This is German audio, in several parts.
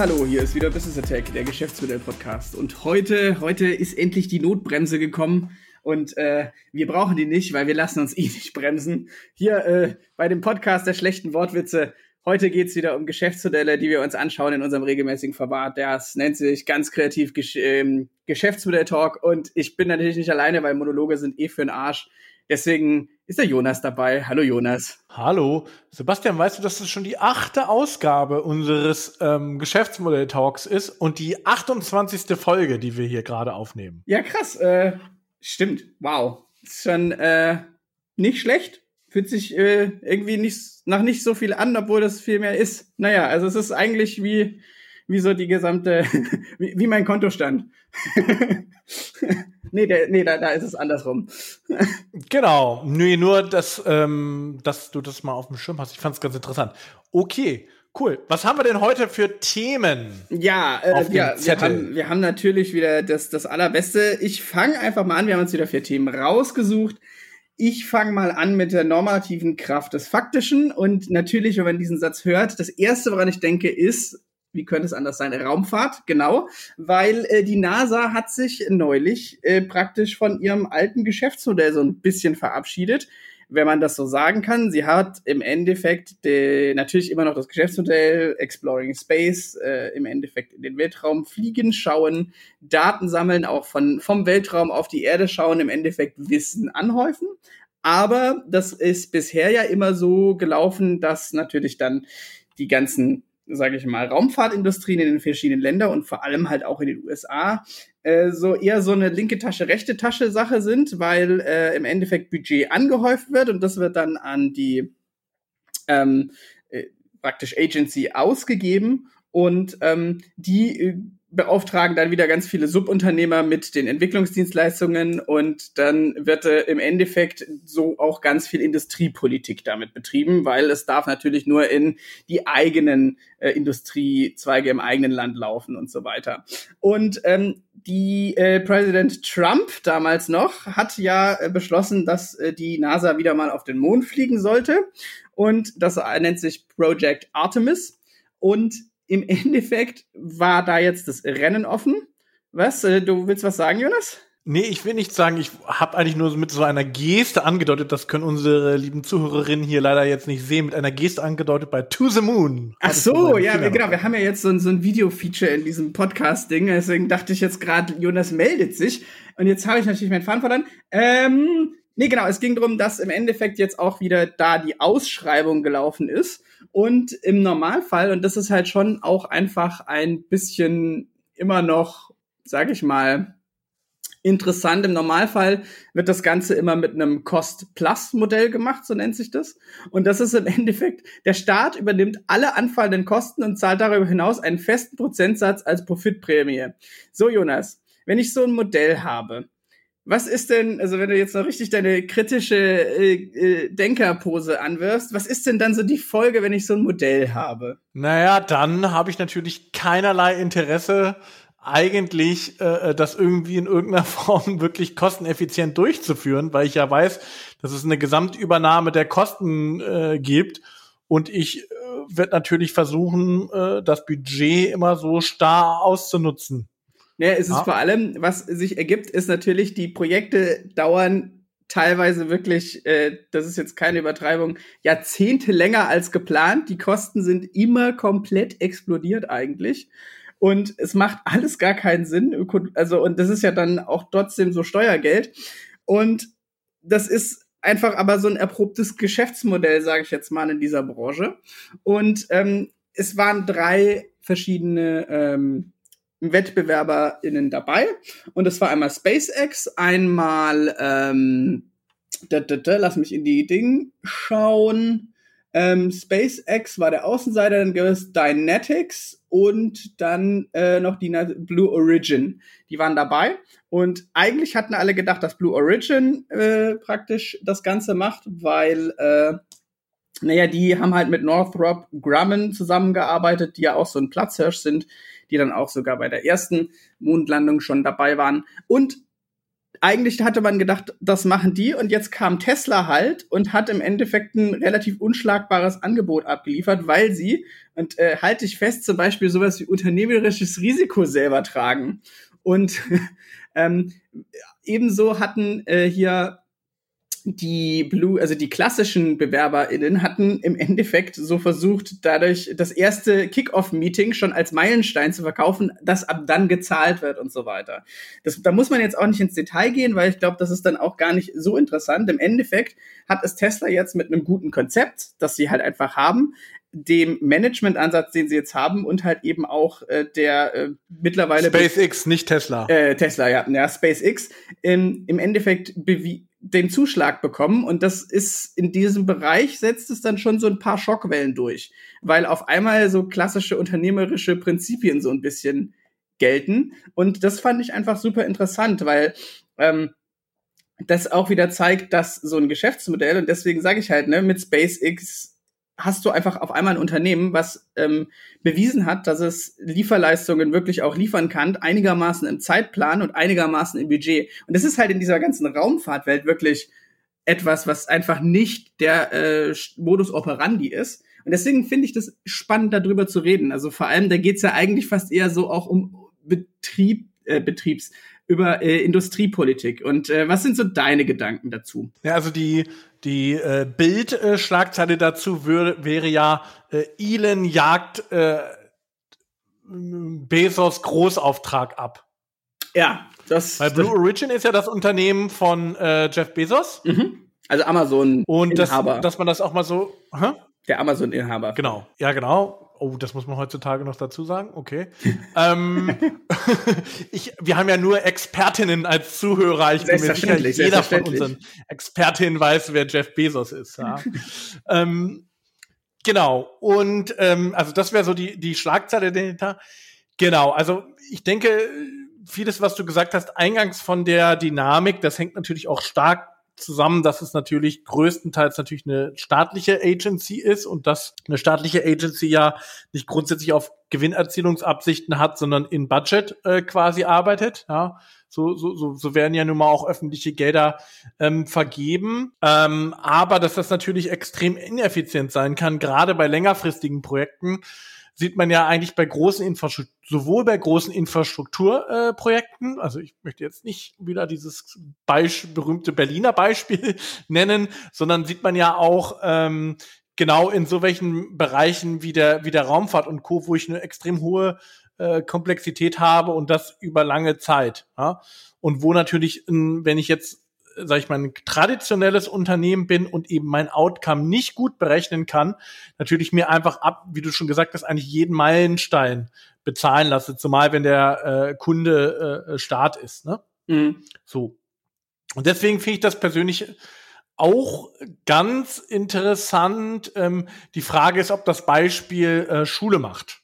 Hallo, hier ist wieder Business Attack, der Geschäftsmodell-Podcast. Und heute, heute ist endlich die Notbremse gekommen. Und äh, wir brauchen die nicht, weil wir lassen uns eh nicht bremsen. Hier äh, bei dem Podcast der schlechten Wortwitze. Heute geht's wieder um Geschäftsmodelle, die wir uns anschauen in unserem regelmäßigen Format. Das nennt sich ganz kreativ Gesch ähm, Geschäftsmodell-Talk. Und ich bin natürlich nicht alleine, weil Monologe sind eh für den Arsch. Deswegen ist der Jonas dabei. Hallo Jonas. Hallo. Sebastian, weißt du, dass das schon die achte Ausgabe unseres ähm, Geschäftsmodell-Talks ist und die 28. Folge, die wir hier gerade aufnehmen? Ja, krass. Äh, stimmt. Wow. Ist schon äh, nicht schlecht. Fühlt sich äh, irgendwie nicht, nach nicht so viel an, obwohl das viel mehr ist. Naja, also es ist eigentlich wie, wie so die gesamte, wie, wie mein Kontostand. nee, der, nee da, da ist es andersrum. genau. Nee, nur, dass, ähm, dass du das mal auf dem Schirm hast. Ich fand es ganz interessant. Okay. Cool. Was haben wir denn heute für Themen? Ja, äh, ja wir, haben, wir haben natürlich wieder das, das Allerbeste. Ich fange einfach mal an. Wir haben uns wieder vier Themen rausgesucht. Ich fange mal an mit der normativen Kraft des Faktischen. Und natürlich, wenn man diesen Satz hört, das Erste, woran ich denke, ist, wie könnte es anders sein? Raumfahrt, genau, weil äh, die NASA hat sich neulich äh, praktisch von ihrem alten Geschäftsmodell so ein bisschen verabschiedet, wenn man das so sagen kann. Sie hat im Endeffekt de, natürlich immer noch das Geschäftsmodell Exploring Space, äh, im Endeffekt in den Weltraum fliegen, schauen, Daten sammeln, auch von, vom Weltraum auf die Erde schauen, im Endeffekt Wissen anhäufen. Aber das ist bisher ja immer so gelaufen, dass natürlich dann die ganzen sage ich mal, Raumfahrtindustrien in den verschiedenen Ländern und vor allem halt auch in den USA äh, so eher so eine linke Tasche, rechte Tasche Sache sind, weil äh, im Endeffekt Budget angehäuft wird und das wird dann an die ähm, äh, praktisch Agency ausgegeben und ähm, die äh, beauftragen dann wieder ganz viele Subunternehmer mit den Entwicklungsdienstleistungen und dann wird äh, im Endeffekt so auch ganz viel Industriepolitik damit betrieben, weil es darf natürlich nur in die eigenen äh, Industriezweige im eigenen Land laufen und so weiter. Und ähm, die äh, Präsident Trump damals noch hat ja äh, beschlossen, dass äh, die NASA wieder mal auf den Mond fliegen sollte und das nennt sich Project Artemis und im Endeffekt war da jetzt das Rennen offen. Was? Äh, du willst was sagen, Jonas? Nee, ich will nicht sagen, ich habe eigentlich nur mit so einer Geste angedeutet, das können unsere lieben Zuhörerinnen hier leider jetzt nicht sehen, mit einer Geste angedeutet bei To the Moon. Ach so, ja, wir, genau, wir haben ja jetzt so ein, so ein Video-Feature in diesem Podcast-Ding, deswegen dachte ich jetzt gerade, Jonas meldet sich und jetzt habe ich natürlich meinen Faden verloren. Ähm, nee, genau, es ging darum, dass im Endeffekt jetzt auch wieder da die Ausschreibung gelaufen ist und im Normalfall, und das ist halt schon auch einfach ein bisschen immer noch, sag ich mal, interessant. Im Normalfall wird das Ganze immer mit einem Cost-Plus-Modell gemacht, so nennt sich das. Und das ist im Endeffekt, der Staat übernimmt alle anfallenden Kosten und zahlt darüber hinaus einen festen Prozentsatz als Profitprämie. So, Jonas, wenn ich so ein Modell habe, was ist denn, also wenn du jetzt noch richtig deine kritische äh, äh, Denkerpose anwirfst, was ist denn dann so die Folge, wenn ich so ein Modell habe? Naja, dann habe ich natürlich keinerlei Interesse, eigentlich äh, das irgendwie in irgendeiner Form wirklich kosteneffizient durchzuführen, weil ich ja weiß, dass es eine Gesamtübernahme der Kosten äh, gibt. Und ich äh, werde natürlich versuchen, äh, das Budget immer so starr auszunutzen. Ja, es ist ja. vor allem, was sich ergibt, ist natürlich, die Projekte dauern teilweise wirklich, äh, das ist jetzt keine Übertreibung, Jahrzehnte länger als geplant. Die Kosten sind immer komplett explodiert eigentlich. Und es macht alles gar keinen Sinn. Also, und das ist ja dann auch trotzdem so Steuergeld. Und das ist einfach aber so ein erprobtes Geschäftsmodell, sage ich jetzt mal, in dieser Branche. Und ähm, es waren drei verschiedene ähm, WettbewerberInnen dabei. Und das war einmal SpaceX, einmal, ähm, da, da, da, lass mich in die Ding schauen. Ähm, SpaceX war der Außenseiter, dann gab es Dynetics und dann äh, noch die Blue Origin. Die waren dabei. Und eigentlich hatten alle gedacht, dass Blue Origin äh, praktisch das Ganze macht, weil, äh, naja, die haben halt mit Northrop Grumman zusammengearbeitet, die ja auch so ein Platzhirsch sind die dann auch sogar bei der ersten Mondlandung schon dabei waren. Und eigentlich hatte man gedacht, das machen die und jetzt kam Tesla halt und hat im Endeffekt ein relativ unschlagbares Angebot abgeliefert, weil sie, und äh, halte ich fest, zum Beispiel sowas wie unternehmerisches Risiko selber tragen. Und ähm, ebenso hatten äh, hier die Blue, also die klassischen BewerberInnen hatten im Endeffekt so versucht, dadurch das erste Kick-Off-Meeting schon als Meilenstein zu verkaufen, das ab dann gezahlt wird und so weiter. Das, da muss man jetzt auch nicht ins Detail gehen, weil ich glaube, das ist dann auch gar nicht so interessant. Im Endeffekt hat es Tesla jetzt mit einem guten Konzept, das sie halt einfach haben, dem Management-Ansatz, den sie jetzt haben und halt eben auch äh, der äh, mittlerweile SpaceX, nicht Tesla. Äh, Tesla, ja, ja, SpaceX ähm, im Endeffekt bewie den Zuschlag bekommen. Und das ist in diesem Bereich setzt es dann schon so ein paar Schockwellen durch, weil auf einmal so klassische unternehmerische Prinzipien so ein bisschen gelten. Und das fand ich einfach super interessant, weil ähm, das auch wieder zeigt, dass so ein Geschäftsmodell und deswegen sage ich halt, ne, mit SpaceX hast du einfach auf einmal ein Unternehmen, was ähm, bewiesen hat, dass es Lieferleistungen wirklich auch liefern kann, einigermaßen im Zeitplan und einigermaßen im Budget. Und das ist halt in dieser ganzen Raumfahrtwelt wirklich etwas, was einfach nicht der äh, Modus operandi ist. Und deswegen finde ich das spannend, darüber zu reden. Also vor allem, da geht's ja eigentlich fast eher so auch um Betrieb, äh, Betriebs, über äh, Industriepolitik. Und äh, was sind so deine Gedanken dazu? Ja, also die die äh, Bild-Schlagzeile dazu würde, wäre ja äh, Elon jagt äh, Bezos Großauftrag ab. Ja, das. Weil Blue Origin ist ja das Unternehmen von äh, Jeff Bezos. Mhm. Also Amazon und Inhaber. Das, dass man das auch mal so. Hä? Der Amazon-Inhaber. Genau. Ja, genau. Oh, das muss man heutzutage noch dazu sagen. Okay. ähm, ich, wir haben ja nur Expertinnen als Zuhörer. Ich bin mir sicher, jeder von unseren Expertinnen weiß, wer Jeff Bezos ist. Ja. ähm, genau. Und ähm, also das wäre so die die Schlagzeile dahinter. Genau. Also ich denke, vieles, was du gesagt hast, eingangs von der Dynamik, das hängt natürlich auch stark zusammen, dass es natürlich größtenteils natürlich eine staatliche Agency ist und dass eine staatliche Agency ja nicht grundsätzlich auf Gewinnerzielungsabsichten hat, sondern in Budget äh, quasi arbeitet. Ja, so, so, so, so werden ja nun mal auch öffentliche Gelder ähm, vergeben. Ähm, aber dass das natürlich extrem ineffizient sein kann, gerade bei längerfristigen Projekten sieht man ja eigentlich bei großen Infrastruktur, sowohl bei großen Infrastrukturprojekten, äh, also ich möchte jetzt nicht wieder dieses Beisp berühmte Berliner Beispiel nennen, sondern sieht man ja auch ähm, genau in so welchen Bereichen wie der, wie der Raumfahrt und Co., wo ich eine extrem hohe äh, Komplexität habe und das über lange Zeit. Ja? Und wo natürlich, wenn ich jetzt sag ich mal, ein traditionelles Unternehmen bin und eben mein Outcome nicht gut berechnen kann, natürlich mir einfach ab, wie du schon gesagt hast, eigentlich jeden Meilenstein bezahlen lasse, zumal wenn der äh, Kunde äh, Start ist. Ne? Mhm. So. Und deswegen finde ich das persönlich auch ganz interessant. Ähm, die Frage ist, ob das Beispiel äh, Schule macht.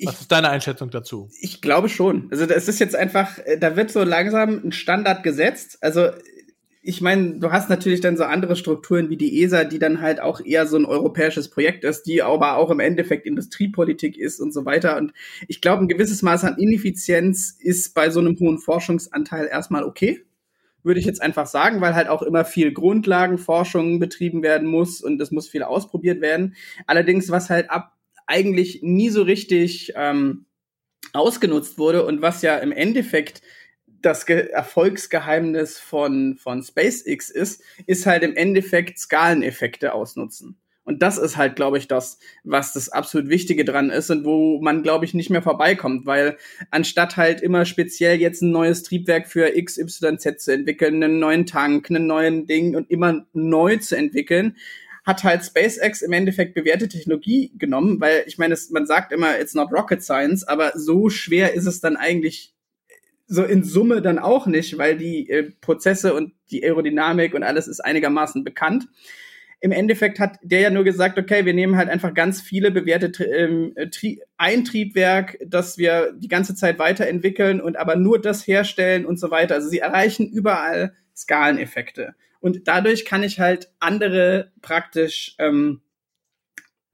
Ich, Was ist deine Einschätzung dazu? Ich glaube schon. Also das ist jetzt einfach, äh, da wird so langsam ein Standard gesetzt. Also ich meine, du hast natürlich dann so andere Strukturen wie die ESA, die dann halt auch eher so ein europäisches Projekt ist, die aber auch im Endeffekt Industriepolitik ist und so weiter. Und ich glaube, ein gewisses Maß an Ineffizienz ist bei so einem hohen Forschungsanteil erstmal okay. Würde ich jetzt einfach sagen, weil halt auch immer viel Grundlagenforschung betrieben werden muss und es muss viel ausprobiert werden. Allerdings, was halt ab eigentlich nie so richtig ähm, ausgenutzt wurde und was ja im Endeffekt das Ge Erfolgsgeheimnis von, von SpaceX ist, ist halt im Endeffekt Skaleneffekte ausnutzen. Und das ist halt, glaube ich, das, was das absolut Wichtige dran ist und wo man, glaube ich, nicht mehr vorbeikommt, weil anstatt halt immer speziell jetzt ein neues Triebwerk für XYZ zu entwickeln, einen neuen Tank, einen neuen Ding und immer neu zu entwickeln, hat halt SpaceX im Endeffekt bewährte Technologie genommen, weil ich meine, man sagt immer, it's not rocket science, aber so schwer ist es dann eigentlich so in Summe dann auch nicht, weil die äh, Prozesse und die Aerodynamik und alles ist einigermaßen bekannt. Im Endeffekt hat der ja nur gesagt, okay, wir nehmen halt einfach ganz viele bewährte ähm, ein Triebwerk, das wir die ganze Zeit weiterentwickeln und aber nur das herstellen und so weiter. Also sie erreichen überall Skaleneffekte. Und dadurch kann ich halt andere praktisch ähm,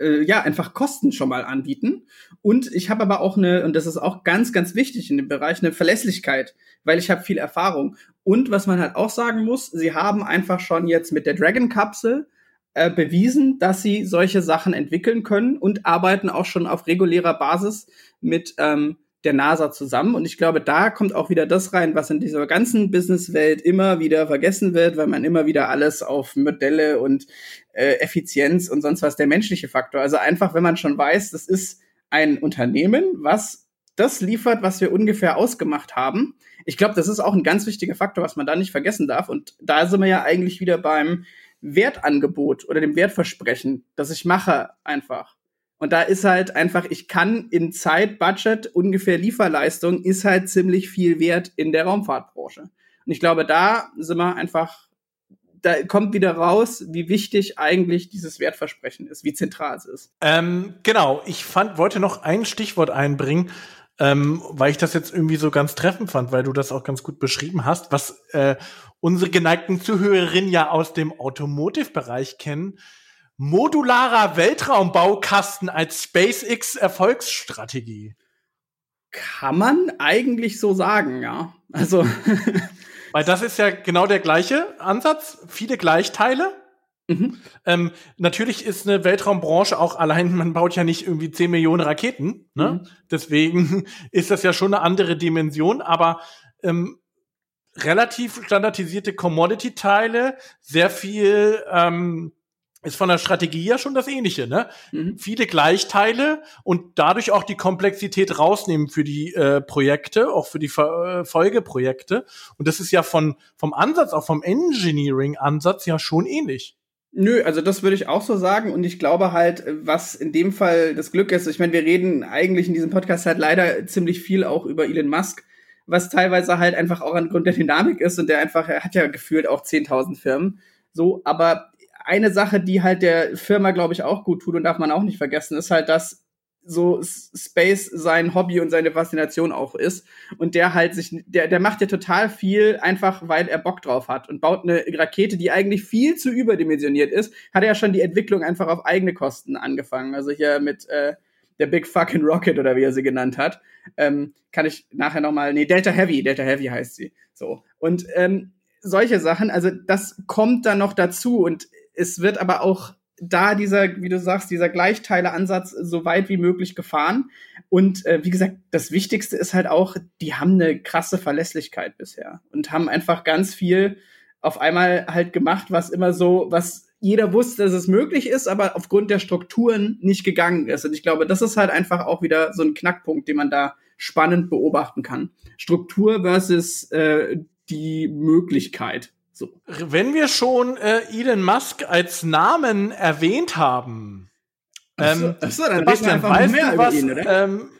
äh, ja, einfach Kosten schon mal anbieten. Und ich habe aber auch eine, und das ist auch ganz, ganz wichtig in dem Bereich, eine Verlässlichkeit, weil ich habe viel Erfahrung. Und was man halt auch sagen muss, sie haben einfach schon jetzt mit der Dragon-Kapsel äh, bewiesen, dass sie solche Sachen entwickeln können und arbeiten auch schon auf regulärer Basis mit ähm, der NASA zusammen. Und ich glaube, da kommt auch wieder das rein, was in dieser ganzen Businesswelt immer wieder vergessen wird, weil man immer wieder alles auf Modelle und äh, Effizienz und sonst was, der menschliche Faktor. Also einfach, wenn man schon weiß, das ist ein Unternehmen, was das liefert, was wir ungefähr ausgemacht haben. Ich glaube, das ist auch ein ganz wichtiger Faktor, was man da nicht vergessen darf. Und da sind wir ja eigentlich wieder beim Wertangebot oder dem Wertversprechen, das ich mache einfach. Und da ist halt einfach, ich kann in Zeit, Budget, ungefähr Lieferleistung, ist halt ziemlich viel wert in der Raumfahrtbranche. Und ich glaube, da sind wir einfach, da kommt wieder raus, wie wichtig eigentlich dieses Wertversprechen ist, wie zentral es ist. Ähm, genau, ich fand, wollte noch ein Stichwort einbringen, ähm, weil ich das jetzt irgendwie so ganz treffend fand, weil du das auch ganz gut beschrieben hast, was äh, unsere geneigten Zuhörerinnen ja aus dem Automotive-Bereich kennen. Modularer Weltraumbaukasten als SpaceX Erfolgsstrategie. Kann man eigentlich so sagen, ja. Also. Weil das ist ja genau der gleiche Ansatz. Viele Gleichteile. Mhm. Ähm, natürlich ist eine Weltraumbranche auch allein, man baut ja nicht irgendwie 10 Millionen Raketen. Ne? Mhm. Deswegen ist das ja schon eine andere Dimension, aber ähm, relativ standardisierte Commodity-Teile, sehr viel ähm, ist von der Strategie ja schon das Ähnliche, ne? Mhm. Viele Gleichteile und dadurch auch die Komplexität rausnehmen für die äh, Projekte, auch für die Ver äh, Folgeprojekte. Und das ist ja von, vom Ansatz, auch vom Engineering-Ansatz ja schon ähnlich. Nö, also das würde ich auch so sagen. Und ich glaube halt, was in dem Fall das Glück ist, ich meine, wir reden eigentlich in diesem Podcast halt leider ziemlich viel auch über Elon Musk, was teilweise halt einfach auch angrund der Dynamik ist und der einfach, er hat ja gefühlt auch 10.000 Firmen. So, aber eine Sache, die halt der Firma, glaube ich, auch gut tut und darf man auch nicht vergessen, ist halt, dass so Space sein Hobby und seine Faszination auch ist. Und der halt sich, der, der macht ja total viel einfach, weil er Bock drauf hat und baut eine Rakete, die eigentlich viel zu überdimensioniert ist. Hat er ja schon die Entwicklung einfach auf eigene Kosten angefangen. Also hier mit äh, der Big Fucking Rocket oder wie er sie genannt hat. Ähm, kann ich nachher nochmal, nee, Delta Heavy, Delta Heavy heißt sie. So. Und ähm, solche Sachen, also das kommt dann noch dazu und es wird aber auch da dieser, wie du sagst, dieser Gleichteileansatz so weit wie möglich gefahren. Und äh, wie gesagt, das Wichtigste ist halt auch, die haben eine krasse Verlässlichkeit bisher und haben einfach ganz viel auf einmal halt gemacht, was immer so, was jeder wusste, dass es möglich ist, aber aufgrund der Strukturen nicht gegangen ist. Und ich glaube, das ist halt einfach auch wieder so ein Knackpunkt, den man da spannend beobachten kann. Struktur versus äh, die Möglichkeit. So. Wenn wir schon äh, Elon Musk als Namen erwähnt haben, ähm, achso, achso, dann Sebastian, weißt mehr du was, ihn, ähm,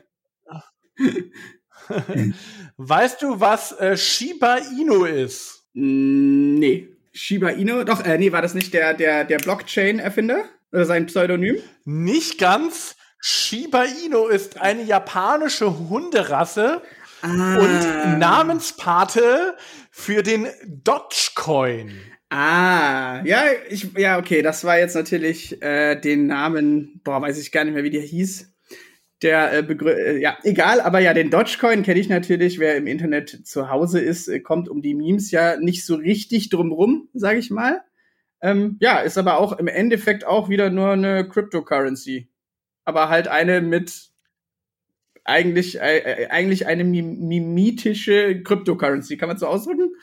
weißt du, was äh, Shiba Inu ist? Mm, nee. Shiba Inu? Doch, äh, nee, war das nicht der, der, der Blockchain-Erfinder? Oder sein Pseudonym? Nicht ganz. Shiba Inu ist eine japanische Hunderasse ah. und Namenspate für den Dogecoin. Ah, ja, ich, ja, okay, das war jetzt natürlich äh, den Namen, boah, weiß ich gar nicht mehr, wie der hieß. Der äh, äh, ja, egal, aber ja, den Dogecoin kenne ich natürlich. Wer im Internet zu Hause ist, äh, kommt um die Memes ja nicht so richtig drumrum, sage ich mal. Ähm, ja, ist aber auch im Endeffekt auch wieder nur eine Cryptocurrency. Aber halt eine mit eigentlich, äh, äh, eigentlich eine mimetische Cryptocurrency. Kann man so ausdrücken?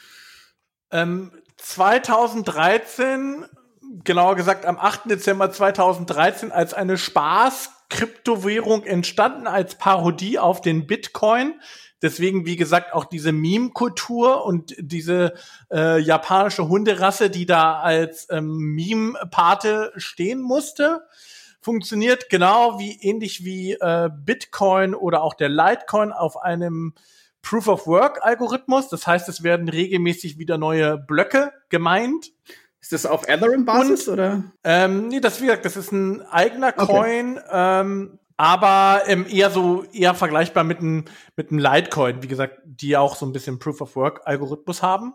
Ähm, 2013, genauer gesagt am 8. Dezember 2013, als eine Spaß-Kryptowährung entstanden, als Parodie auf den Bitcoin. Deswegen, wie gesagt, auch diese Meme-Kultur und diese äh, japanische Hunderasse, die da als ähm, Meme-Pate stehen musste funktioniert genau wie ähnlich wie äh, Bitcoin oder auch der Litecoin auf einem Proof of Work Algorithmus. Das heißt, es werden regelmäßig wieder neue Blöcke gemeint. Ist das auf Ethereum-Basis oder? Ähm, nee, das wie gesagt, das ist ein eigener Coin, okay. ähm, aber ähm, eher so eher vergleichbar mit einem mit einem Litecoin, wie gesagt, die auch so ein bisschen Proof of Work Algorithmus haben.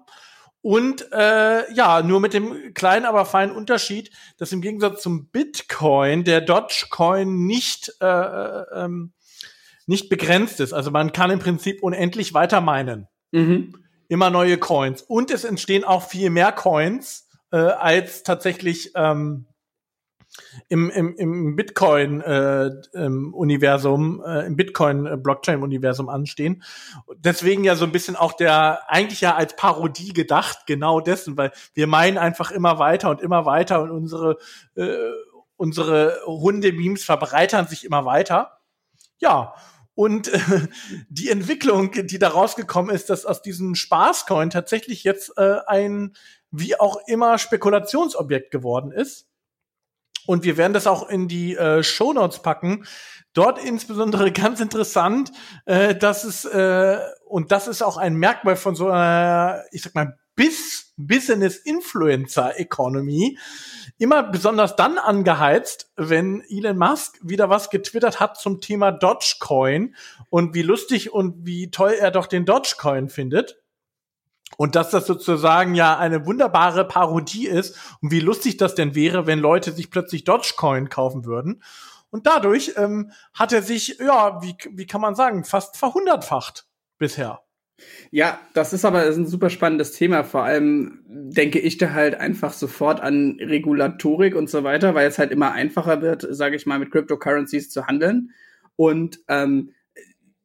Und äh, ja, nur mit dem kleinen, aber feinen Unterschied, dass im Gegensatz zum Bitcoin der Dogecoin nicht äh, äh, ähm, nicht begrenzt ist. Also man kann im Prinzip unendlich weiter meinen. Mhm. Immer neue Coins. Und es entstehen auch viel mehr Coins äh, als tatsächlich ähm, im, im, im Bitcoin-Universum, äh, äh, im Bitcoin-Blockchain-Universum anstehen. Deswegen ja so ein bisschen auch der, eigentlich ja als Parodie gedacht, genau dessen, weil wir meinen einfach immer weiter und immer weiter und unsere, äh, unsere Hunde-Memes verbreitern sich immer weiter. Ja, und äh, die Entwicklung, die da rausgekommen ist, dass aus diesem Spaßcoin tatsächlich jetzt äh, ein wie auch immer Spekulationsobjekt geworden ist. Und wir werden das auch in die äh, Show Notes packen. Dort insbesondere ganz interessant, äh, dass es, äh, und das ist auch ein Merkmal von so einer, ich sag mal, Bis Business Influencer Economy, immer besonders dann angeheizt, wenn Elon Musk wieder was getwittert hat zum Thema Dogecoin und wie lustig und wie toll er doch den Dogecoin findet. Und dass das sozusagen ja eine wunderbare Parodie ist und wie lustig das denn wäre, wenn Leute sich plötzlich Dogecoin kaufen würden. Und dadurch ähm, hat er sich, ja, wie, wie kann man sagen, fast verhundertfacht bisher. Ja, das ist aber ist ein super spannendes Thema. Vor allem denke ich da halt einfach sofort an Regulatorik und so weiter, weil es halt immer einfacher wird, sage ich mal, mit Cryptocurrencies zu handeln. Und ähm,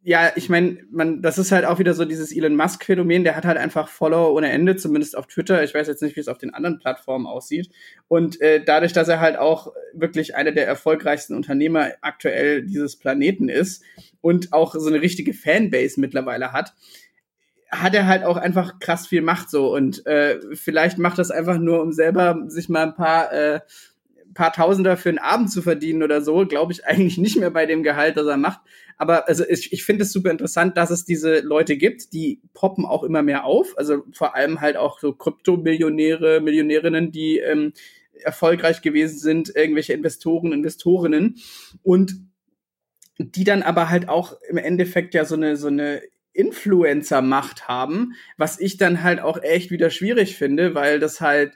ja, ich meine, man, das ist halt auch wieder so dieses Elon Musk-Phänomen, der hat halt einfach Follower ohne Ende, zumindest auf Twitter. Ich weiß jetzt nicht, wie es auf den anderen Plattformen aussieht. Und äh, dadurch, dass er halt auch wirklich einer der erfolgreichsten Unternehmer aktuell dieses Planeten ist und auch so eine richtige Fanbase mittlerweile hat, hat er halt auch einfach krass viel Macht so. Und äh, vielleicht macht das einfach nur, um selber sich mal ein paar äh, paar Tausender für einen Abend zu verdienen oder so, glaube ich eigentlich nicht mehr bei dem Gehalt, das er macht. Aber also ich, ich finde es super interessant, dass es diese Leute gibt, die poppen auch immer mehr auf. Also vor allem halt auch so Kryptomillionäre, Millionärinnen, die ähm, erfolgreich gewesen sind, irgendwelche Investoren, Investorinnen und die dann aber halt auch im Endeffekt ja so eine so eine Influencer-Macht haben, was ich dann halt auch echt wieder schwierig finde, weil das halt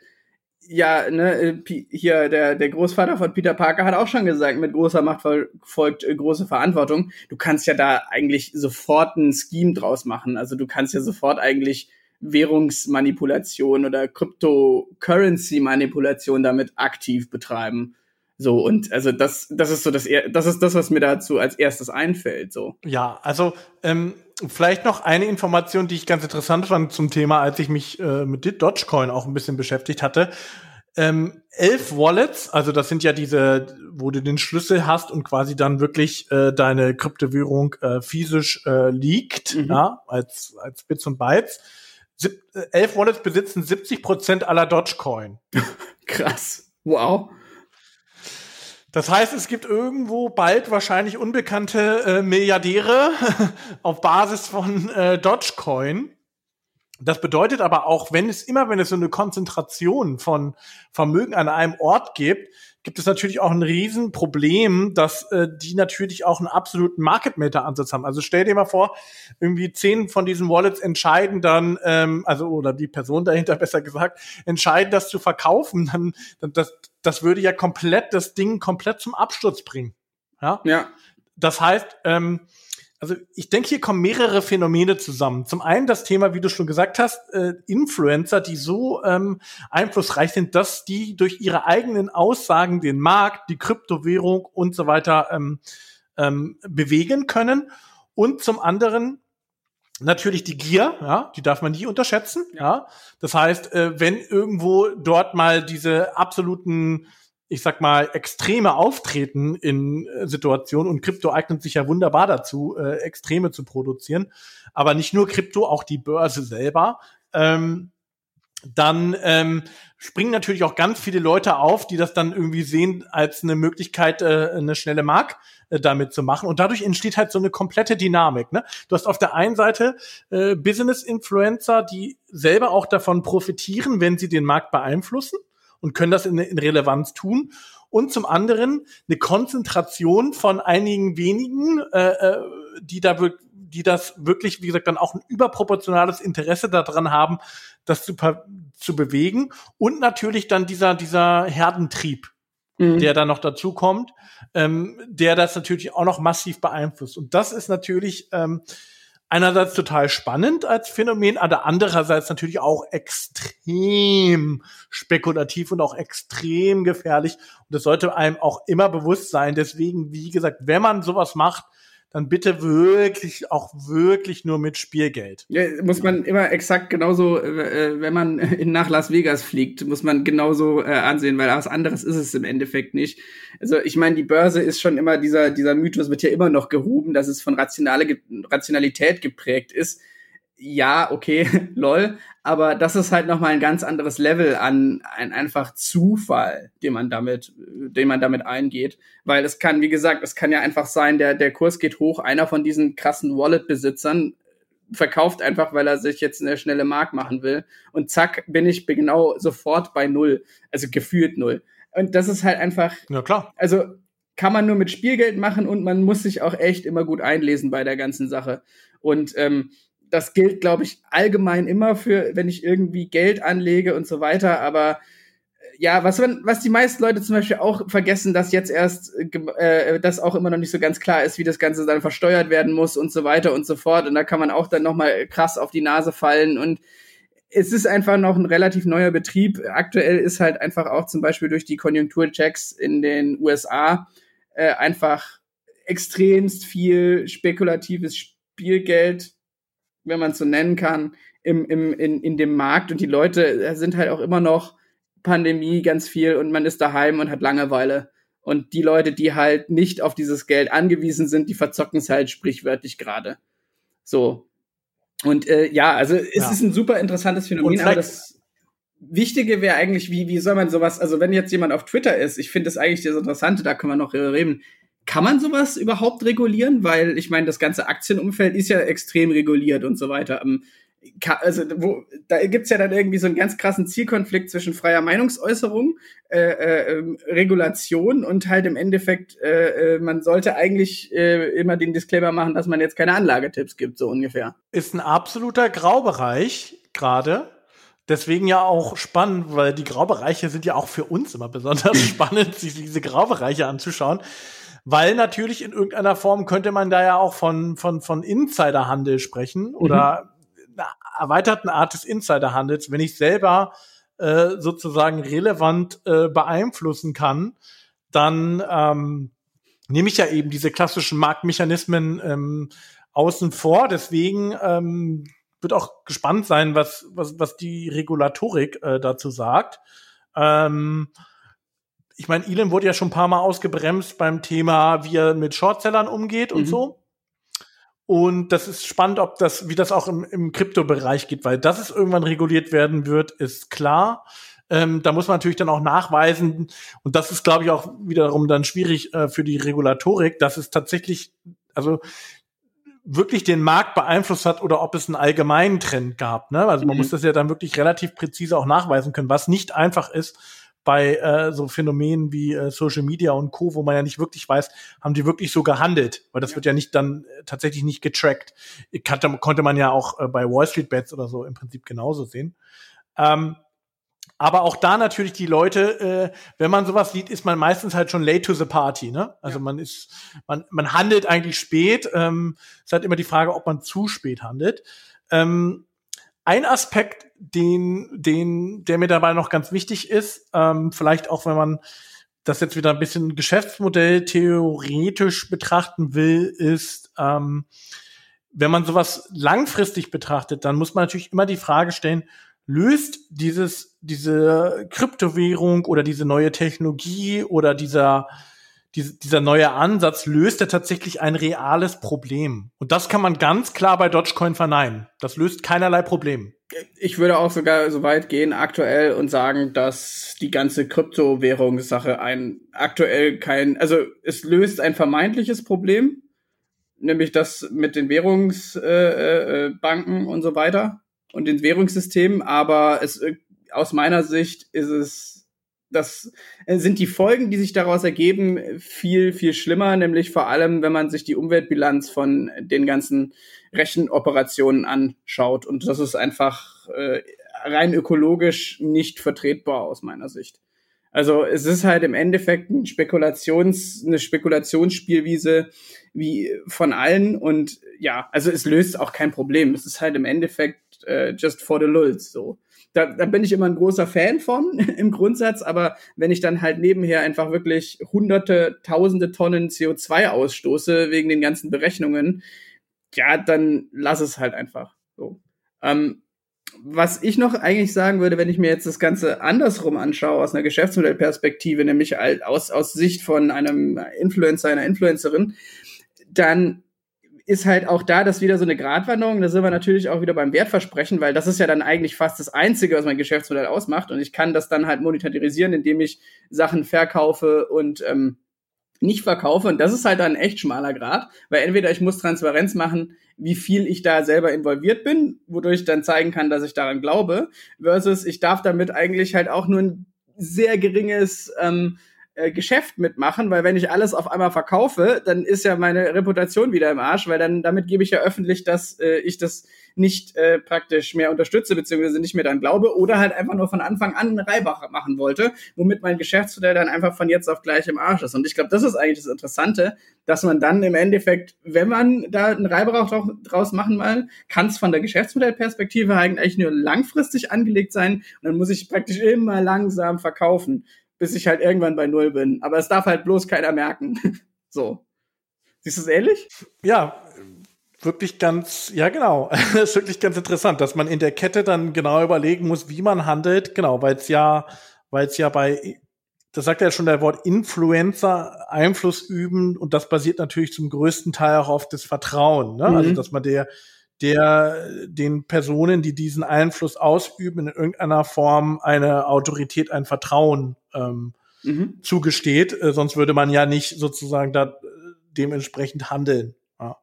ja, ne, äh, hier der, der Großvater von Peter Parker hat auch schon gesagt, mit großer Macht folgt äh, große Verantwortung. Du kannst ja da eigentlich sofort ein Scheme draus machen. Also du kannst ja sofort eigentlich Währungsmanipulation oder Cryptocurrency-Manipulation damit aktiv betreiben. So, und also das, das ist so das, das ist das, was mir dazu als erstes einfällt. So. Ja, also ähm, vielleicht noch eine Information, die ich ganz interessant fand zum Thema, als ich mich äh, mit Dogecoin auch ein bisschen beschäftigt hatte. Ähm, elf Wallets, also das sind ja diese, wo du den Schlüssel hast und quasi dann wirklich äh, deine Kryptowährung äh, physisch äh, liegt, mhm. ja, als, als Bits und Bytes. Sieb, äh, elf Wallets besitzen 70 Prozent aller Dogecoin. Krass. Wow. Das heißt, es gibt irgendwo bald wahrscheinlich unbekannte äh, Milliardäre auf Basis von äh, Dogecoin. Das bedeutet aber auch, wenn es immer, wenn es so eine Konzentration von Vermögen an einem Ort gibt, gibt es natürlich auch ein Riesenproblem, dass äh, die natürlich auch einen absoluten Market Maker Ansatz haben. Also stell dir mal vor, irgendwie zehn von diesen Wallets entscheiden dann, ähm, also oder die Person dahinter besser gesagt, entscheiden das zu verkaufen, dann, dann das, das würde ja komplett das Ding komplett zum Absturz bringen. Ja. Ja. Das heißt, ähm, also ich denke, hier kommen mehrere Phänomene zusammen. Zum einen das Thema, wie du schon gesagt hast, äh, Influencer, die so ähm, einflussreich sind, dass die durch ihre eigenen Aussagen den Markt, die Kryptowährung und so weiter ähm, ähm, bewegen können. Und zum anderen natürlich die Gier, ja, die darf man nie unterschätzen. Ja, das heißt, äh, wenn irgendwo dort mal diese absoluten ich sag mal, Extreme auftreten in äh, Situationen und Krypto eignet sich ja wunderbar dazu, äh, Extreme zu produzieren. Aber nicht nur Krypto, auch die Börse selber. Ähm, dann ähm, springen natürlich auch ganz viele Leute auf, die das dann irgendwie sehen als eine Möglichkeit, äh, eine schnelle Mark äh, damit zu machen. Und dadurch entsteht halt so eine komplette Dynamik. Ne? Du hast auf der einen Seite äh, Business-Influencer, die selber auch davon profitieren, wenn sie den Markt beeinflussen und können das in, in Relevanz tun. Und zum anderen eine Konzentration von einigen wenigen, äh, äh die da die das wirklich, wie gesagt, dann auch ein überproportionales Interesse daran haben, das zu, zu bewegen. Und natürlich dann dieser, dieser Herdentrieb, mhm. der da noch dazu kommt, ähm, der das natürlich auch noch massiv beeinflusst. Und das ist natürlich ähm, einerseits total spannend als Phänomen, aber andererseits natürlich auch extrem spekulativ und auch extrem gefährlich. Und das sollte einem auch immer bewusst sein. Deswegen, wie gesagt, wenn man sowas macht, dann bitte wirklich auch wirklich nur mit Spielgeld. Ja, muss man immer exakt genauso, äh, äh wenn man in, nach Las Vegas fliegt, muss man genauso äh, ansehen, weil was anderes ist es im Endeffekt nicht. Also ich meine, die Börse ist schon immer dieser dieser Mythos wird ja immer noch gehoben, dass es von rationale Rationalität geprägt ist ja, okay, lol, aber das ist halt nochmal ein ganz anderes Level an ein einfach Zufall, den man damit, den man damit eingeht. Weil es kann, wie gesagt, es kann ja einfach sein, der, der Kurs geht hoch, einer von diesen krassen Wallet-Besitzern verkauft einfach, weil er sich jetzt eine schnelle Mark machen will. Und zack, bin ich genau sofort bei null. Also gefühlt null. Und das ist halt einfach. Ja, klar. Also kann man nur mit Spielgeld machen und man muss sich auch echt immer gut einlesen bei der ganzen Sache. Und ähm, das gilt, glaube ich, allgemein immer für, wenn ich irgendwie Geld anlege und so weiter. Aber äh, ja, was, was die meisten Leute zum Beispiel auch vergessen, dass jetzt erst äh, das auch immer noch nicht so ganz klar ist, wie das Ganze dann versteuert werden muss und so weiter und so fort. Und da kann man auch dann nochmal krass auf die Nase fallen. Und es ist einfach noch ein relativ neuer Betrieb. Aktuell ist halt einfach auch zum Beispiel durch die Konjunkturchecks in den USA äh, einfach extremst viel spekulatives Spielgeld wenn man es so nennen kann, im, im, in, in dem Markt und die Leute sind halt auch immer noch Pandemie ganz viel und man ist daheim und hat Langeweile. Und die Leute, die halt nicht auf dieses Geld angewiesen sind, die verzocken es halt sprichwörtlich gerade. So. Und äh, ja, also es ja. ist ein super interessantes Phänomen, aber das Wichtige wäre eigentlich, wie, wie soll man sowas, also wenn jetzt jemand auf Twitter ist, ich finde das eigentlich das Interessante, da können wir noch reden, kann man sowas überhaupt regulieren? Weil ich meine, das ganze Aktienumfeld ist ja extrem reguliert und so weiter. Ähm, also wo, da gibt's ja dann irgendwie so einen ganz krassen Zielkonflikt zwischen freier Meinungsäußerung, äh, äh, ähm, Regulation und halt im Endeffekt, äh, äh, man sollte eigentlich äh, immer den Disclaimer machen, dass man jetzt keine Anlagetipps gibt, so ungefähr. Ist ein absoluter Graubereich gerade. Deswegen ja auch spannend, weil die Graubereiche sind ja auch für uns immer besonders spannend, sich diese Graubereiche anzuschauen weil natürlich in irgendeiner Form könnte man da ja auch von, von, von Insiderhandel sprechen oder mhm. einer erweiterten Art des Insiderhandels, wenn ich selber äh, sozusagen relevant äh, beeinflussen kann, dann ähm, nehme ich ja eben diese klassischen Marktmechanismen ähm, außen vor. Deswegen ähm, wird auch gespannt sein, was, was, was die Regulatorik äh, dazu sagt. Ähm, ich meine, Elon wurde ja schon ein paar Mal ausgebremst beim Thema, wie er mit Shortsellern umgeht mhm. und so. Und das ist spannend, ob das, wie das auch im, im Kryptobereich geht, weil dass es irgendwann reguliert werden wird, ist klar. Ähm, da muss man natürlich dann auch nachweisen, und das ist, glaube ich, auch wiederum dann schwierig äh, für die Regulatorik, dass es tatsächlich, also wirklich den Markt beeinflusst hat oder ob es einen allgemeinen Trend gab. Ne? Also man mhm. muss das ja dann wirklich relativ präzise auch nachweisen können, was nicht einfach ist, bei äh, so Phänomenen wie äh, Social Media und Co., wo man ja nicht wirklich weiß, haben die wirklich so gehandelt, weil das ja. wird ja nicht dann äh, tatsächlich nicht getrackt. Kannte, konnte man ja auch äh, bei Wall Street Bets oder so im Prinzip genauso sehen. Ähm, aber auch da natürlich die Leute, äh, wenn man sowas sieht, ist man meistens halt schon late to the party. Ne? Also ja. man ist, man, man handelt eigentlich spät. Ähm, ist halt immer die Frage, ob man zu spät handelt. Ähm, ein Aspekt, den, den, der mir dabei noch ganz wichtig ist, ähm, vielleicht auch wenn man das jetzt wieder ein bisschen Geschäftsmodell theoretisch betrachten will, ist, ähm, wenn man sowas langfristig betrachtet, dann muss man natürlich immer die Frage stellen, löst dieses, diese Kryptowährung oder diese neue Technologie oder dieser, dieser neue Ansatz löst er tatsächlich ein reales Problem. Und das kann man ganz klar bei Dogecoin verneinen. Das löst keinerlei Problem. Ich würde auch sogar so weit gehen aktuell und sagen, dass die ganze Kryptowährungssache ein aktuell kein, also es löst ein vermeintliches Problem, nämlich das mit den Währungsbanken äh, äh, und so weiter und den Währungssystemen, aber es aus meiner Sicht ist es das äh, sind die Folgen, die sich daraus ergeben, viel, viel schlimmer, nämlich vor allem, wenn man sich die Umweltbilanz von den ganzen Rechenoperationen anschaut. Und das ist einfach äh, rein ökologisch nicht vertretbar aus meiner Sicht. Also es ist halt im Endeffekt ein Spekulations, eine Spekulationsspielwiese wie von allen und ja, also es löst auch kein Problem. Es ist halt im Endeffekt äh, just for the lulz so da, da bin ich immer ein großer Fan von im Grundsatz, aber wenn ich dann halt nebenher einfach wirklich hunderte, tausende Tonnen CO2 ausstoße wegen den ganzen Berechnungen, ja, dann lass es halt einfach so. Ähm, was ich noch eigentlich sagen würde, wenn ich mir jetzt das Ganze andersrum anschaue, aus einer Geschäftsmodellperspektive, nämlich aus, aus Sicht von einem Influencer, einer Influencerin, dann ist halt auch da das wieder so eine Gratwanderung. Da sind wir natürlich auch wieder beim Wertversprechen, weil das ist ja dann eigentlich fast das Einzige, was mein Geschäftsmodell ausmacht. Und ich kann das dann halt monetarisieren, indem ich Sachen verkaufe und ähm, nicht verkaufe. Und das ist halt dann ein echt schmaler Grad, weil entweder ich muss Transparenz machen, wie viel ich da selber involviert bin, wodurch ich dann zeigen kann, dass ich daran glaube, versus ich darf damit eigentlich halt auch nur ein sehr geringes ähm, äh, Geschäft mitmachen, weil wenn ich alles auf einmal verkaufe, dann ist ja meine Reputation wieder im Arsch, weil dann damit gebe ich ja öffentlich, dass äh, ich das nicht äh, praktisch mehr unterstütze, beziehungsweise nicht mehr dann glaube, oder halt einfach nur von Anfang an einen Reibach machen wollte, womit mein Geschäftsmodell dann einfach von jetzt auf gleich im Arsch ist. Und ich glaube, das ist eigentlich das Interessante, dass man dann im Endeffekt, wenn man da einen Reibach draus machen will, kann es von der Geschäftsmodellperspektive eigentlich nur langfristig angelegt sein und dann muss ich praktisch immer langsam verkaufen bis ich halt irgendwann bei Null bin. Aber es darf halt bloß keiner merken. so. Siehst du es ähnlich? Ja, wirklich ganz, ja genau, das ist wirklich ganz interessant, dass man in der Kette dann genau überlegen muss, wie man handelt, genau, weil es ja, weil es ja bei, das sagt ja schon der Wort Influencer, Einfluss üben und das basiert natürlich zum größten Teil auch auf das Vertrauen, ne? Also, mhm. also dass man der, der den Personen, die diesen Einfluss ausüben, in irgendeiner Form eine Autorität, ein Vertrauen ähm, mhm. zugesteht. Äh, sonst würde man ja nicht sozusagen da äh, dementsprechend handeln. Ja,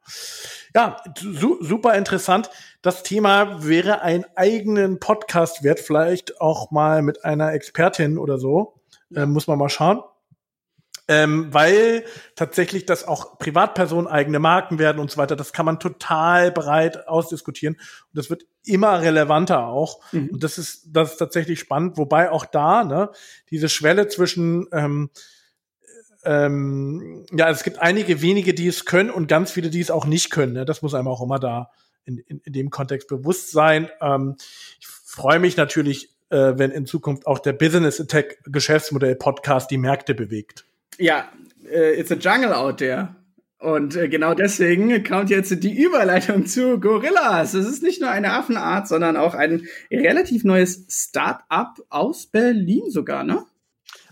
ja su super interessant. Das Thema wäre ein eigenen Podcast wert, vielleicht auch mal mit einer Expertin oder so. Äh, muss man mal schauen ähm, weil tatsächlich das auch Privatpersonen eigene Marken werden und so weiter. Das kann man total breit ausdiskutieren und das wird immer relevanter auch. Mhm. Und das ist das ist tatsächlich spannend, wobei auch da ne diese Schwelle zwischen ähm, ähm, ja, es gibt einige wenige, die es können und ganz viele, die es auch nicht können. Ne? Das muss einem auch immer da in, in, in dem Kontext bewusst sein. Ähm, ich freue mich natürlich, äh, wenn in Zukunft auch der Business Attack Geschäftsmodell Podcast die Märkte bewegt. Ja, äh, it's a jungle out there. Und äh, genau deswegen kommt jetzt die Überleitung zu Gorillas. Es ist nicht nur eine Affenart, sondern auch ein relativ neues Start-up aus Berlin sogar, ne?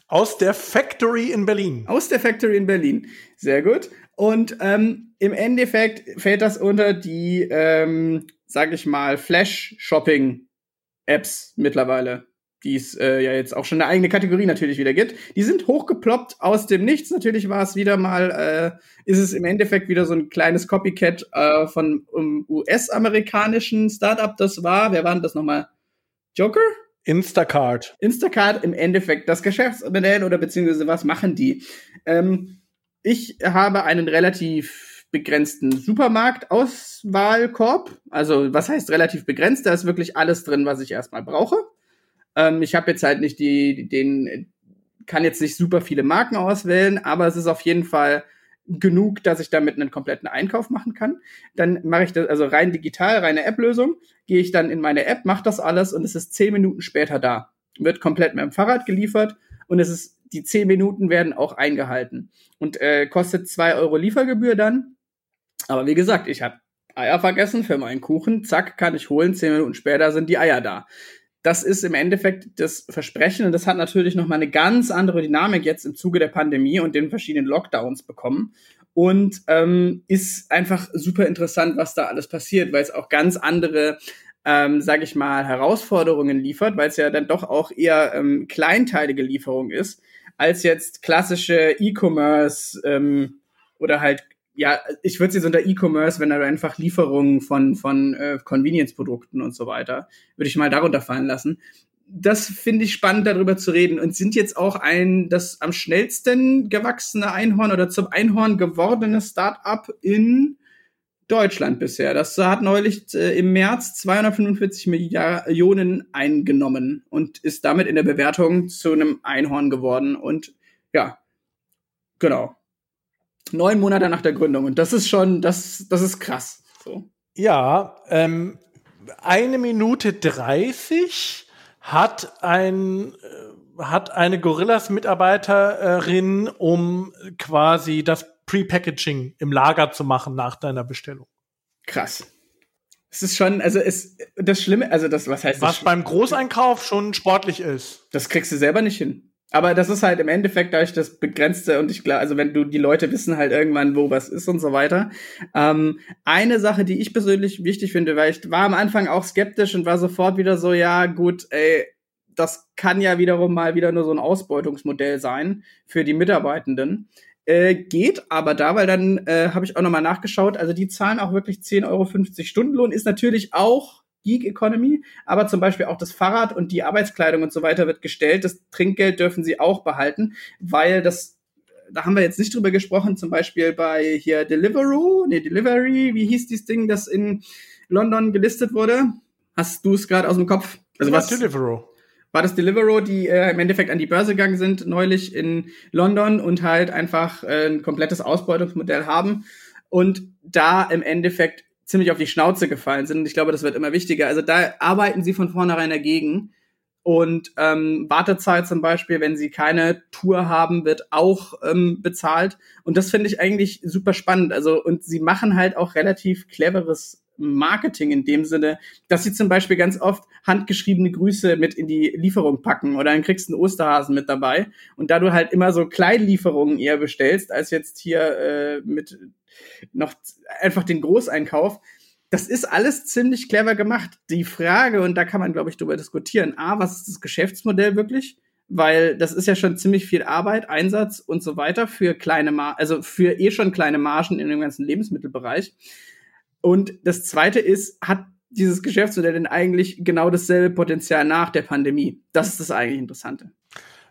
Aus der Factory in Berlin. Aus der Factory in Berlin. Sehr gut. Und ähm, im Endeffekt fällt das unter die, ähm, sag ich mal, Flash-Shopping-Apps mittlerweile die es äh, ja jetzt auch schon eine eigene Kategorie natürlich wieder gibt. Die sind hochgeploppt aus dem Nichts. Natürlich war es wieder mal, äh, ist es im Endeffekt wieder so ein kleines Copycat äh, von um, US-amerikanischen Startup. Das war, wer war denn das nochmal? Joker? Instacart. Instacart im Endeffekt das Geschäftsmodell oder beziehungsweise was machen die? Ähm, ich habe einen relativ begrenzten Supermarkt-Auswahlkorb. Also was heißt relativ begrenzt? Da ist wirklich alles drin, was ich erstmal brauche. Ähm, ich habe jetzt halt nicht die, den, kann jetzt nicht super viele Marken auswählen, aber es ist auf jeden Fall genug, dass ich damit einen kompletten Einkauf machen kann. Dann mache ich das also rein digital, reine App-Lösung, gehe ich dann in meine App, mache das alles und es ist zehn Minuten später da. Wird komplett mit dem Fahrrad geliefert und es ist, die zehn Minuten werden auch eingehalten. Und äh, kostet zwei Euro Liefergebühr dann. Aber wie gesagt, ich habe Eier vergessen für meinen Kuchen, zack, kann ich holen, zehn Minuten später sind die Eier da das ist im Endeffekt das Versprechen und das hat natürlich noch mal eine ganz andere Dynamik jetzt im Zuge der Pandemie und den verschiedenen Lockdowns bekommen. Und ähm, ist einfach super interessant, was da alles passiert, weil es auch ganz andere ähm, sage ich mal, Herausforderungen liefert, weil es ja dann doch auch eher ähm, kleinteilige Lieferung ist, als jetzt klassische E-Commerce ähm, oder halt ja, ich würde sie so unter E-Commerce, wenn da einfach Lieferungen von, von äh, Convenience-Produkten und so weiter, würde ich mal darunter fallen lassen. das finde ich spannend, darüber zu reden. Und sind jetzt auch ein das am schnellsten gewachsene Einhorn oder zum Einhorn gewordene Startup in Deutschland bisher. Das hat neulich äh, im März 245 Millionen eingenommen und ist damit in der Bewertung zu einem Einhorn geworden. Und ja, genau. Neun Monate nach der Gründung. Und das ist schon, das, das ist krass. So. Ja, ähm, eine Minute dreißig hat ein äh, hat eine Gorillas-Mitarbeiterin, um quasi das Pre-Packaging im Lager zu machen nach deiner Bestellung. Krass. Es ist schon, also es, das Schlimme, also das, was heißt Was beim Großeinkauf schon sportlich ist. Das kriegst du selber nicht hin. Aber das ist halt im Endeffekt dadurch das Begrenzte und ich glaube, also wenn du die Leute wissen halt irgendwann, wo was ist und so weiter. Ähm, eine Sache, die ich persönlich wichtig finde, weil ich war am Anfang auch skeptisch und war sofort wieder so, ja gut, ey, das kann ja wiederum mal wieder nur so ein Ausbeutungsmodell sein für die Mitarbeitenden. Äh, geht aber da, weil dann äh, habe ich auch nochmal nachgeschaut, also die zahlen auch wirklich 10,50 Euro Stundenlohn, ist natürlich auch Geek Economy, aber zum Beispiel auch das Fahrrad und die Arbeitskleidung und so weiter wird gestellt. Das Trinkgeld dürfen sie auch behalten, weil das, da haben wir jetzt nicht drüber gesprochen, zum Beispiel bei hier Deliveroo, nee, Delivery, wie hieß dieses Ding, das in London gelistet wurde? Hast du es gerade aus dem Kopf? Also was? Deliveroo war das Deliveroo, die äh, im Endeffekt an die Börse gegangen sind, neulich in London und halt einfach äh, ein komplettes Ausbeutungsmodell haben und da im Endeffekt ziemlich auf die Schnauze gefallen sind. Ich glaube, das wird immer wichtiger. Also da arbeiten sie von vornherein dagegen. Und ähm, Wartezeit zum Beispiel, wenn sie keine Tour haben, wird auch ähm, bezahlt. Und das finde ich eigentlich super spannend. Also, und sie machen halt auch relativ cleveres Marketing in dem Sinne, dass sie zum Beispiel ganz oft handgeschriebene Grüße mit in die Lieferung packen oder dann kriegst du einen Osterhasen mit dabei und da du halt immer so Kleinlieferungen eher bestellst, als jetzt hier äh, mit noch einfach den Großeinkauf, das ist alles ziemlich clever gemacht. Die Frage, und da kann man, glaube ich, drüber diskutieren, A, was ist das Geschäftsmodell wirklich? Weil das ist ja schon ziemlich viel Arbeit, Einsatz und so weiter für kleine Mar also für eh schon kleine Margen in dem ganzen Lebensmittelbereich. Und das zweite ist, hat dieses Geschäftsmodell denn eigentlich genau dasselbe Potenzial nach der Pandemie? Das ist das eigentlich Interessante.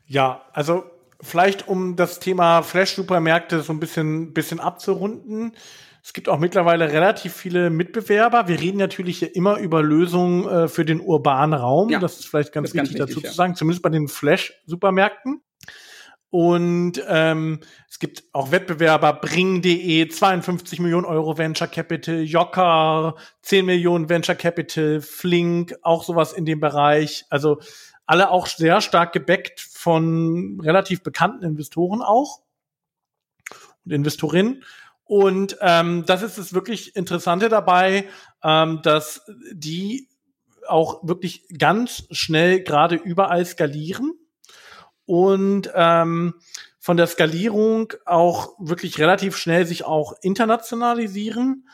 Ja, also vielleicht um das Thema Flash-Supermärkte so ein bisschen, bisschen abzurunden. Es gibt auch mittlerweile relativ viele Mitbewerber. Wir reden natürlich immer über Lösungen äh, für den urbanen Raum. Ja, das ist vielleicht ganz wichtig ganz dazu ja. zu sagen, zumindest bei den Flash-Supermärkten. Und ähm, es gibt auch Wettbewerber, Bring.de, 52 Millionen Euro Venture Capital, Jocker, 10 Millionen Venture Capital, Flink, auch sowas in dem Bereich. Also alle auch sehr stark gebackt von relativ bekannten Investoren auch und Investorinnen. Und ähm, das ist das wirklich Interessante dabei, ähm, dass die auch wirklich ganz schnell gerade überall skalieren und ähm, von der Skalierung auch wirklich relativ schnell sich auch internationalisieren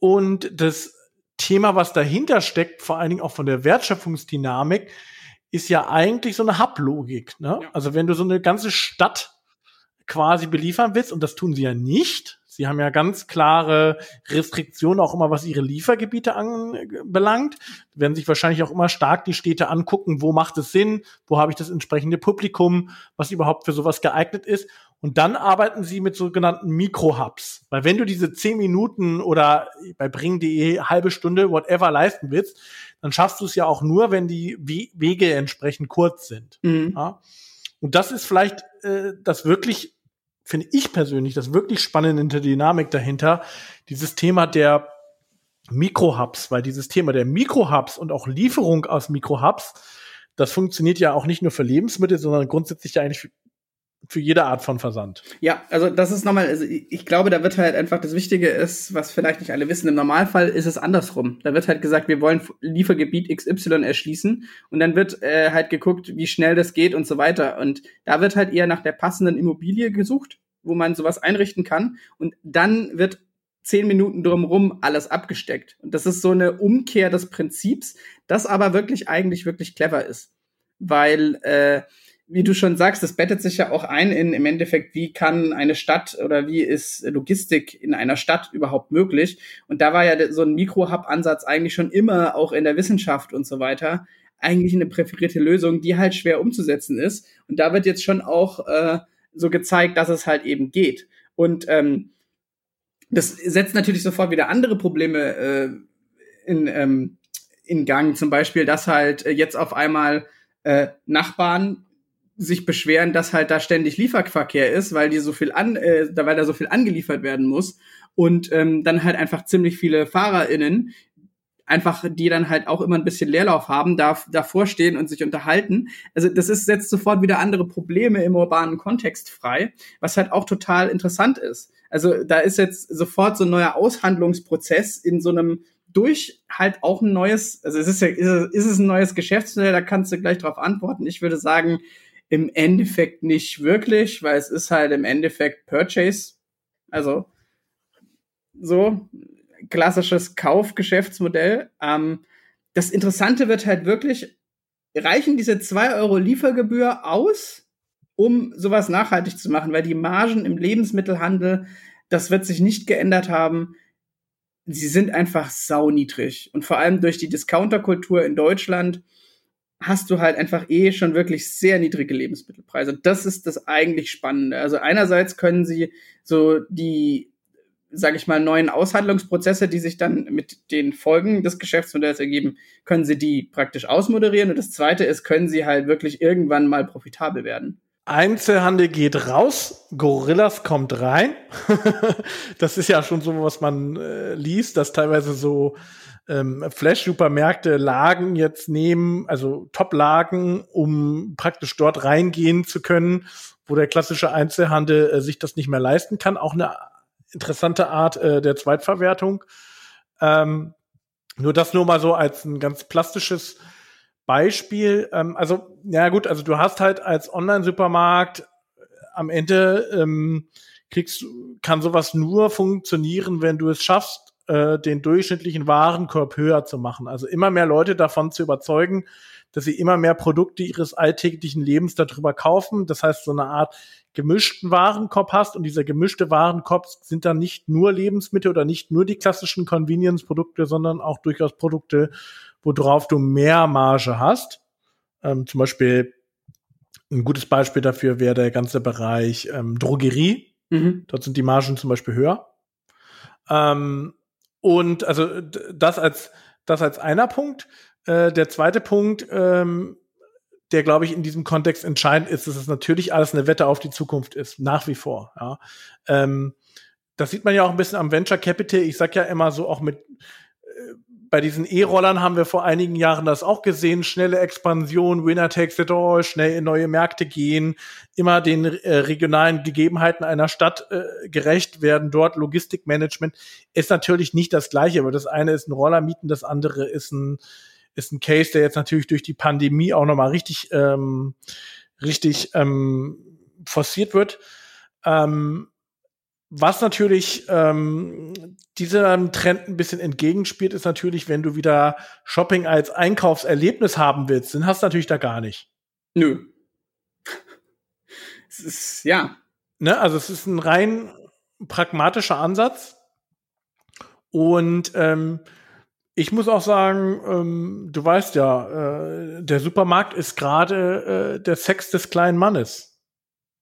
und das Thema, was dahinter steckt, vor allen Dingen auch von der Wertschöpfungsdynamik, ist ja eigentlich so eine Hub-Logik. Ne? Ja. Also wenn du so eine ganze Stadt quasi beliefern willst, und das tun sie ja nicht, Sie haben ja ganz klare Restriktionen, auch immer was ihre Liefergebiete anbelangt. Werden sich wahrscheinlich auch immer stark die Städte angucken, wo macht es Sinn, wo habe ich das entsprechende Publikum, was überhaupt für sowas geeignet ist. Und dann arbeiten sie mit sogenannten Mikrohubs. Weil wenn du diese zehn Minuten oder bei bring.de halbe Stunde, whatever leisten willst, dann schaffst du es ja auch nur, wenn die Wege entsprechend kurz sind. Mhm. Ja? Und das ist vielleicht äh, das wirklich finde ich persönlich das wirklich spannende in der Dynamik dahinter, dieses Thema der Mikrohubs, weil dieses Thema der Mikrohubs und auch Lieferung aus Mikrohubs, das funktioniert ja auch nicht nur für Lebensmittel, sondern grundsätzlich ja eigentlich für, jede Art von Versand. Ja, also das ist nochmal, also ich glaube, da wird halt einfach das Wichtige ist, was vielleicht nicht alle wissen, im Normalfall ist es andersrum. Da wird halt gesagt, wir wollen Liefergebiet XY erschließen und dann wird äh, halt geguckt, wie schnell das geht und so weiter. Und da wird halt eher nach der passenden Immobilie gesucht, wo man sowas einrichten kann und dann wird zehn Minuten drumherum alles abgesteckt. Und das ist so eine Umkehr des Prinzips, das aber wirklich eigentlich wirklich clever ist. Weil äh, wie du schon sagst, das bettet sich ja auch ein in im Endeffekt, wie kann eine Stadt oder wie ist Logistik in einer Stadt überhaupt möglich? Und da war ja so ein Mikro-Hub-Ansatz eigentlich schon immer auch in der Wissenschaft und so weiter eigentlich eine präferierte Lösung, die halt schwer umzusetzen ist. Und da wird jetzt schon auch äh, so gezeigt, dass es halt eben geht. Und ähm, das setzt natürlich sofort wieder andere Probleme äh, in, ähm, in Gang. Zum Beispiel, dass halt äh, jetzt auf einmal äh, Nachbarn sich beschweren, dass halt da ständig Lieferverkehr ist, weil die so viel an, äh, weil da so viel angeliefert werden muss und ähm, dann halt einfach ziemlich viele FahrerInnen, einfach die dann halt auch immer ein bisschen Leerlauf haben, da davor stehen und sich unterhalten. Also das ist setzt sofort wieder andere Probleme im urbanen Kontext frei, was halt auch total interessant ist. Also da ist jetzt sofort so ein neuer Aushandlungsprozess in so einem durch halt auch ein neues, also es ist ja, ist, ist es ein neues Geschäftsmodell, da kannst du gleich darauf antworten. Ich würde sagen, im Endeffekt nicht wirklich, weil es ist halt im Endeffekt Purchase. Also so klassisches Kaufgeschäftsmodell. Ähm, das Interessante wird halt wirklich, reichen diese zwei Euro Liefergebühr aus, um sowas nachhaltig zu machen, weil die Margen im Lebensmittelhandel, das wird sich nicht geändert haben. Sie sind einfach sauniedrig. Und vor allem durch die Discounterkultur in Deutschland hast du halt einfach eh schon wirklich sehr niedrige Lebensmittelpreise. Das ist das eigentlich Spannende. Also einerseits können sie so die, sage ich mal, neuen Aushandlungsprozesse, die sich dann mit den Folgen des Geschäftsmodells ergeben, können sie die praktisch ausmoderieren. Und das Zweite ist, können sie halt wirklich irgendwann mal profitabel werden. Einzelhandel geht raus, Gorillas kommt rein. das ist ja schon so, was man äh, liest, dass teilweise so ähm, Flash-Supermärkte Lagen jetzt nehmen, also Top-Lagen, um praktisch dort reingehen zu können, wo der klassische Einzelhandel äh, sich das nicht mehr leisten kann. Auch eine interessante Art äh, der Zweitverwertung. Ähm, nur das nur mal so als ein ganz plastisches Beispiel. Ähm, also, ja gut, also du hast halt als Online-Supermarkt äh, am Ende ähm, kriegst, kann sowas nur funktionieren, wenn du es schaffst, äh, den durchschnittlichen Warenkorb höher zu machen. Also immer mehr Leute davon zu überzeugen, dass sie immer mehr Produkte ihres alltäglichen Lebens darüber kaufen. Das heißt, so eine Art gemischten Warenkorb hast und dieser gemischte Warenkorb sind dann nicht nur Lebensmittel oder nicht nur die klassischen Convenience-Produkte, sondern auch durchaus Produkte, worauf du mehr Marge hast. Ähm, zum Beispiel ein gutes Beispiel dafür wäre der ganze Bereich ähm, Drogerie. Mhm. Dort sind die Margen zum Beispiel höher. Ähm, und also das als das als einer Punkt. Äh, der zweite Punkt, ähm, der glaube ich in diesem Kontext entscheidend ist, dass es natürlich alles eine Wette auf die Zukunft ist, nach wie vor. Ja. Ähm, das sieht man ja auch ein bisschen am Venture Capital. Ich sag ja immer so auch mit bei diesen E-Rollern haben wir vor einigen Jahren das auch gesehen. Schnelle Expansion, Winner takes it all, schnell in neue Märkte gehen, immer den äh, regionalen Gegebenheiten einer Stadt äh, gerecht werden. Dort Logistikmanagement ist natürlich nicht das Gleiche, aber das eine ist ein Roller mieten, das andere ist ein, ist ein Case, der jetzt natürlich durch die Pandemie auch nochmal richtig, ähm, richtig ähm, forciert wird. Ähm, was natürlich ähm, diesem Trend ein bisschen entgegenspielt, ist natürlich, wenn du wieder Shopping als Einkaufserlebnis haben willst, dann hast du natürlich da gar nicht. Nö. es ist, ja. Ne, also es ist ein rein pragmatischer Ansatz. Und ähm, ich muss auch sagen, ähm, du weißt ja, äh, der Supermarkt ist gerade äh, der Sex des kleinen Mannes.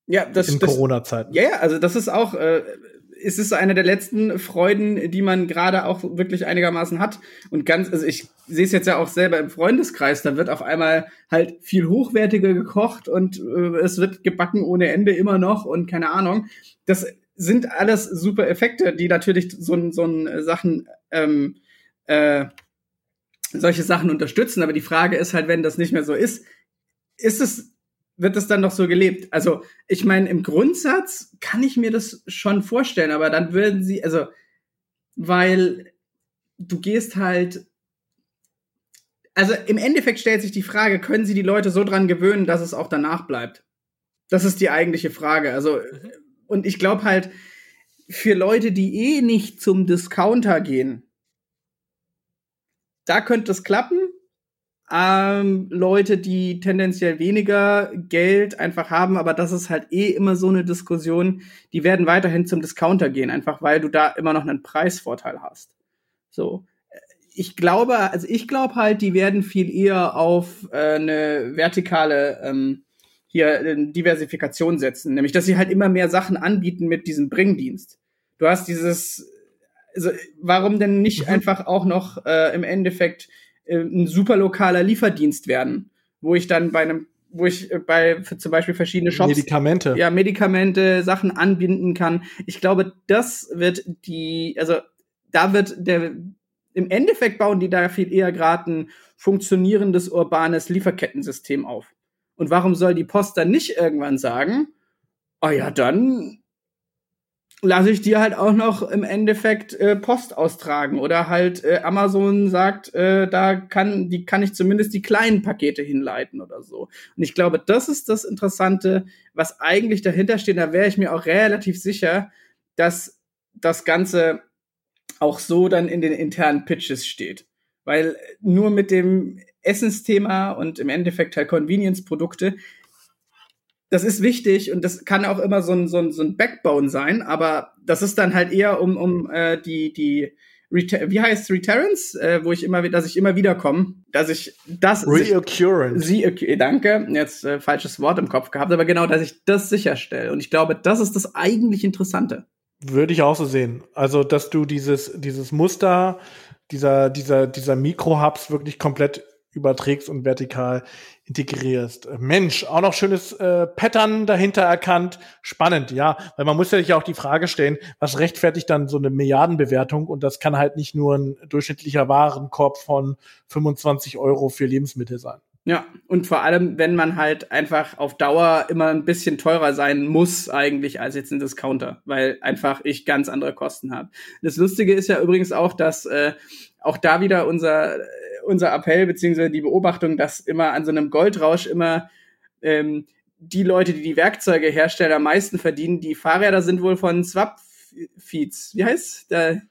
Ja, das in Corona-Zeiten. Ja, ja, also das ist auch, äh, es ist eine der letzten Freuden, die man gerade auch wirklich einigermaßen hat. Und ganz, also ich sehe es jetzt ja auch selber im Freundeskreis, da wird auf einmal halt viel hochwertiger gekocht und äh, es wird gebacken ohne Ende immer noch und keine Ahnung. Das sind alles super Effekte, die natürlich so, so ein Sachen, ähm, äh, solche Sachen unterstützen. Aber die Frage ist halt, wenn das nicht mehr so ist, ist es wird das dann noch so gelebt? Also, ich meine, im Grundsatz kann ich mir das schon vorstellen, aber dann würden sie, also, weil du gehst halt, also im Endeffekt stellt sich die Frage, können sie die Leute so dran gewöhnen, dass es auch danach bleibt? Das ist die eigentliche Frage. Also, mhm. und ich glaube halt, für Leute, die eh nicht zum Discounter gehen, da könnte es klappen, ähm, Leute, die tendenziell weniger Geld einfach haben, aber das ist halt eh immer so eine Diskussion, die werden weiterhin zum Discounter gehen, einfach weil du da immer noch einen Preisvorteil hast. So. ich glaube, also ich glaube halt, die werden viel eher auf äh, eine vertikale ähm, hier äh, Diversifikation setzen, nämlich dass sie halt immer mehr Sachen anbieten mit diesem Bringdienst. Du hast dieses, also warum denn nicht mhm. einfach auch noch äh, im Endeffekt äh, ein super lokaler Lieferdienst werden, wo ich dann bei einem wo ich äh, bei für zum Beispiel verschiedene Shops Medikamente ja Medikamente Sachen anbinden kann. Ich glaube, das wird die also da wird der im Endeffekt bauen die da viel eher gerade ein funktionierendes urbanes Lieferkettensystem auf. Und warum soll die Post dann nicht irgendwann sagen, oh ja, dann lasse ich dir halt auch noch im Endeffekt äh, Post austragen oder halt äh, Amazon sagt, äh, da kann die kann ich zumindest die kleinen Pakete hinleiten oder so. Und ich glaube, das ist das Interessante, was eigentlich dahinter steht. Da wäre ich mir auch relativ sicher, dass das Ganze auch so dann in den internen Pitches steht. Weil nur mit dem Essensthema und im Endeffekt halt Convenience-Produkte, das ist wichtig und das kann auch immer so ein, so ein, so ein Backbone sein, aber das ist dann halt eher um, um äh, die, die Reta wie heißt Returns, äh, wo ich immer, dass ich immer wieder komme, dass ich das Reoccurrence. Sie, danke, jetzt äh, falsches Wort im Kopf gehabt, aber genau, dass ich das sicherstelle und ich glaube, das ist das eigentlich Interessante. Würde ich auch so sehen. Also, dass du dieses, dieses Muster dieser, dieser, dieser Mikro-Hubs wirklich komplett überträgst und vertikal integrierst. Mensch, auch noch schönes äh, Pattern dahinter erkannt. Spannend, ja. Weil man muss ja sich auch die Frage stellen, was rechtfertigt dann so eine Milliardenbewertung? Und das kann halt nicht nur ein durchschnittlicher Warenkorb von 25 Euro für Lebensmittel sein. Ja, und vor allem, wenn man halt einfach auf Dauer immer ein bisschen teurer sein muss eigentlich als jetzt ein Discounter, weil einfach ich ganz andere Kosten habe. Das Lustige ist ja übrigens auch, dass äh, auch da wieder unser unser Appell beziehungsweise die Beobachtung, dass immer an so einem Goldrausch immer ähm, die Leute, die die Werkzeuge herstellen, am meisten verdienen. Die Fahrräder sind wohl von Swap Feeds. Wie heißt der?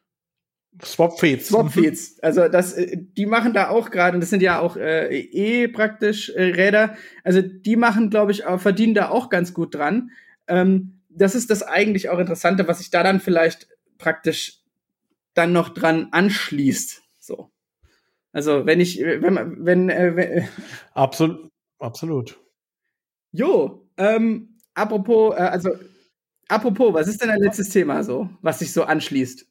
Swap Feeds. Swap Feeds. Also das, äh, die machen da auch gerade, und das sind ja auch äh, eh praktisch äh, Räder. Also die machen, glaube ich, auch, verdienen da auch ganz gut dran. Ähm, das ist das eigentlich auch Interessante, was sich da dann vielleicht praktisch dann noch dran anschließt. So. Also wenn ich, wenn man, wenn, äh, wenn absolut, absolut. Jo, ähm, apropos, äh, also apropos, was ist denn dein letztes Thema so, was sich so anschließt?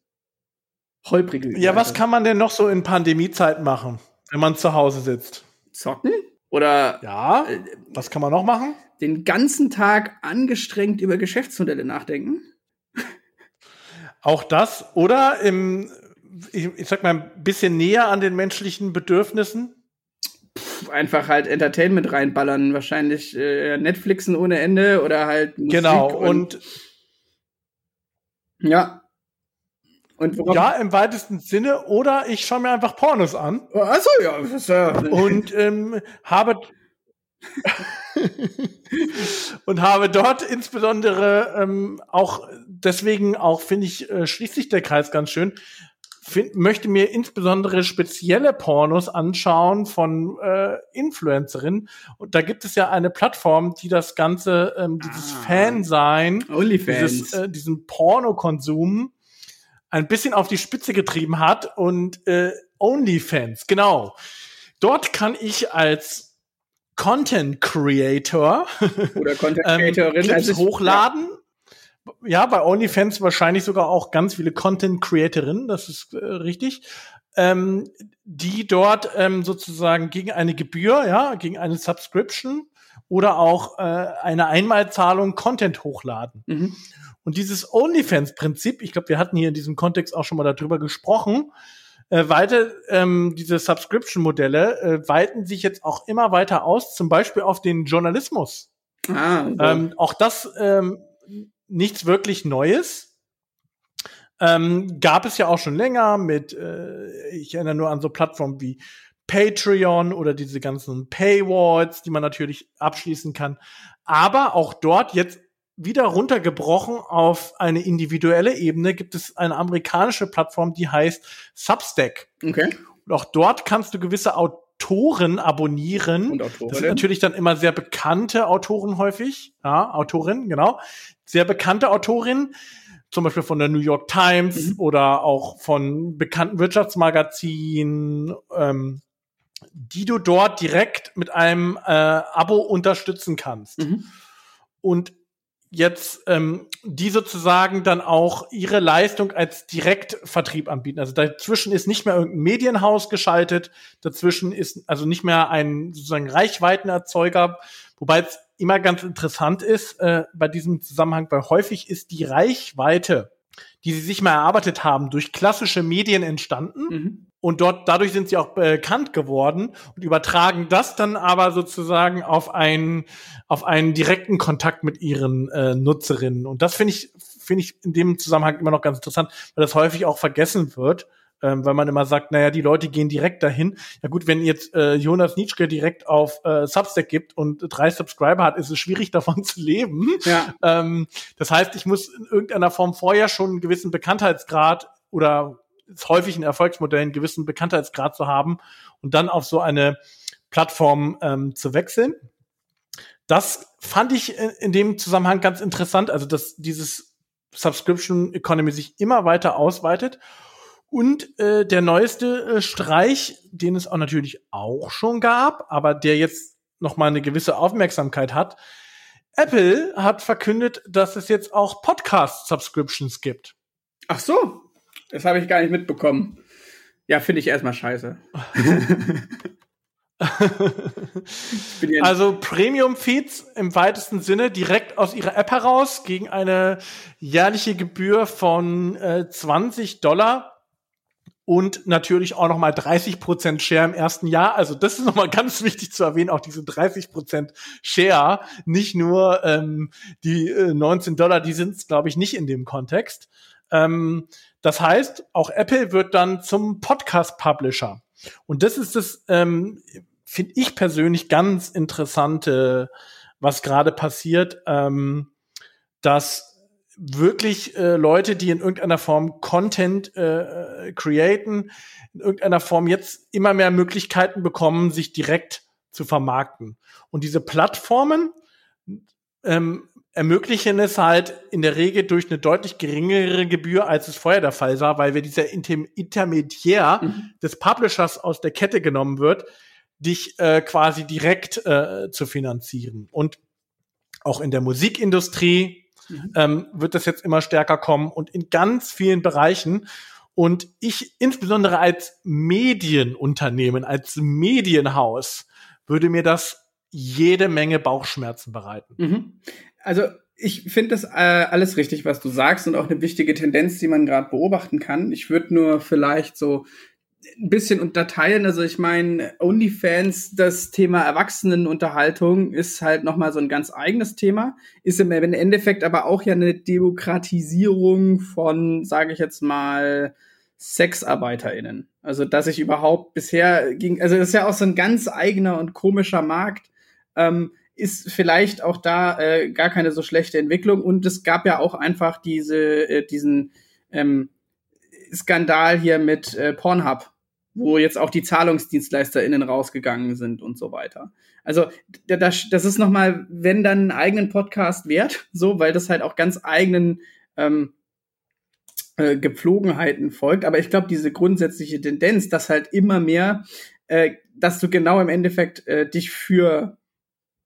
Holprige. Ja, was kann man denn noch so in Pandemiezeit machen, wenn man zu Hause sitzt? Zocken? Oder ja, äh, was kann man noch machen? Den ganzen Tag angestrengt über Geschäftsmodelle nachdenken. Auch das oder im ich, ich sag mal ein bisschen näher an den menschlichen Bedürfnissen. Pff, einfach halt Entertainment reinballern, wahrscheinlich äh, Netflixen ohne Ende oder halt Musik Genau und, und ja, ja, im weitesten Sinne. Oder ich schaue mir einfach Pornos an. Achso, ja. Und ähm, habe und habe dort insbesondere ähm, auch deswegen auch finde ich äh, schließt sich der Kreis ganz schön. Find, möchte mir insbesondere spezielle Pornos anschauen von äh, Influencerinnen. Und da gibt es ja eine Plattform, die das Ganze, ähm, dieses ah, Fansein, dieses, äh, diesen Pornokonsum ein bisschen auf die Spitze getrieben hat und äh, OnlyFans, genau. Dort kann ich als Content Creator oder Content ähm, Creatorin ähm, also hochladen. Ja. ja. bei OnlyFans wahrscheinlich sogar auch ganz viele Content Creatorinnen, das ist äh, richtig. Ähm, die dort ähm, sozusagen gegen eine Gebühr, ja, gegen eine Subscription oder auch äh, eine Einmalzahlung Content hochladen. Mhm. Und dieses OnlyFans-Prinzip, ich glaube, wir hatten hier in diesem Kontext auch schon mal darüber gesprochen, äh, weiter, ähm, diese Subscription-Modelle äh, weiten sich jetzt auch immer weiter aus, zum Beispiel auf den Journalismus. Ah, okay. ähm, auch das ähm, nichts wirklich Neues. Ähm, gab es ja auch schon länger mit, äh, ich erinnere nur an so Plattformen wie Patreon oder diese ganzen Paywalls, die man natürlich abschließen kann. Aber auch dort jetzt wieder runtergebrochen auf eine individuelle Ebene gibt es eine amerikanische Plattform, die heißt Substack. Okay. Und auch dort kannst du gewisse Autoren abonnieren. Und Das sind natürlich dann immer sehr bekannte Autoren häufig. Ja, Autorinnen, genau. Sehr bekannte Autorinnen, zum Beispiel von der New York Times mhm. oder auch von bekannten Wirtschaftsmagazinen, ähm, die du dort direkt mit einem äh, Abo unterstützen kannst. Mhm. Und jetzt ähm, die sozusagen dann auch ihre Leistung als Direktvertrieb anbieten. Also dazwischen ist nicht mehr irgendein Medienhaus geschaltet, dazwischen ist also nicht mehr ein sozusagen Reichweitenerzeuger, wobei es immer ganz interessant ist äh, bei diesem Zusammenhang, weil häufig ist die Reichweite, die sie sich mal erarbeitet haben, durch klassische Medien entstanden. Mhm. Und dort, dadurch sind sie auch bekannt geworden und übertragen das dann aber sozusagen auf einen, auf einen direkten Kontakt mit ihren äh, Nutzerinnen. Und das finde ich, finde ich in dem Zusammenhang immer noch ganz interessant, weil das häufig auch vergessen wird ähm, weil man immer sagt, naja, die Leute gehen direkt dahin. Ja gut, wenn jetzt äh, Jonas Nietzsche direkt auf äh, Substack gibt und drei Subscriber hat, ist es schwierig davon zu leben. Ja. Ähm, das heißt, ich muss in irgendeiner Form vorher schon einen gewissen Bekanntheitsgrad oder ist häufig ein Erfolgsmodell, einen gewissen Bekanntheitsgrad zu haben und dann auf so eine Plattform ähm, zu wechseln. Das fand ich in, in dem Zusammenhang ganz interessant, also dass dieses Subscription Economy sich immer weiter ausweitet und äh, der neueste äh, Streich, den es auch natürlich auch schon gab, aber der jetzt noch mal eine gewisse Aufmerksamkeit hat. Apple hat verkündet, dass es jetzt auch Podcast-Subscriptions gibt. Ach so, das habe ich gar nicht mitbekommen. Ja, finde ich erstmal scheiße. also Premium-Feeds im weitesten Sinne direkt aus ihrer App heraus gegen eine jährliche Gebühr von äh, 20 Dollar und natürlich auch nochmal 30 Prozent Share im ersten Jahr. Also das ist nochmal ganz wichtig zu erwähnen, auch diese 30 Prozent Share, nicht nur ähm, die äh, 19 Dollar, die sind es, glaube ich, nicht in dem Kontext. Ähm, das heißt, auch Apple wird dann zum Podcast-Publisher. Und das ist das, ähm, finde ich persönlich ganz interessante, was gerade passiert, ähm, dass wirklich äh, Leute, die in irgendeiner Form Content äh, createn, in irgendeiner Form jetzt immer mehr Möglichkeiten bekommen, sich direkt zu vermarkten. Und diese Plattformen ähm, ermöglichen es halt in der Regel durch eine deutlich geringere Gebühr, als es vorher der Fall war, weil wir dieser Inter Intermediär mhm. des Publishers aus der Kette genommen wird, dich äh, quasi direkt äh, zu finanzieren. Und auch in der Musikindustrie mhm. ähm, wird das jetzt immer stärker kommen und in ganz vielen Bereichen. Und ich insbesondere als Medienunternehmen, als Medienhaus würde mir das jede Menge Bauchschmerzen bereiten. Mhm. Also ich finde das äh, alles richtig, was du sagst und auch eine wichtige Tendenz, die man gerade beobachten kann. Ich würde nur vielleicht so ein bisschen unterteilen. Also ich meine, OnlyFans, das Thema Erwachsenenunterhaltung ist halt nochmal so ein ganz eigenes Thema. Ist im Endeffekt aber auch ja eine Demokratisierung von, sage ich jetzt mal, SexarbeiterInnen. Also dass ich überhaupt bisher ging, also das ist ja auch so ein ganz eigener und komischer Markt. Ähm, ist vielleicht auch da äh, gar keine so schlechte Entwicklung. Und es gab ja auch einfach diese, äh, diesen ähm, Skandal hier mit äh, Pornhub, wo jetzt auch die ZahlungsdienstleisterInnen rausgegangen sind und so weiter. Also das, das ist nochmal, wenn dann einen eigenen Podcast wert, so, weil das halt auch ganz eigenen ähm, äh, Gepflogenheiten folgt. Aber ich glaube, diese grundsätzliche Tendenz, dass halt immer mehr, äh, dass du genau im Endeffekt äh, dich für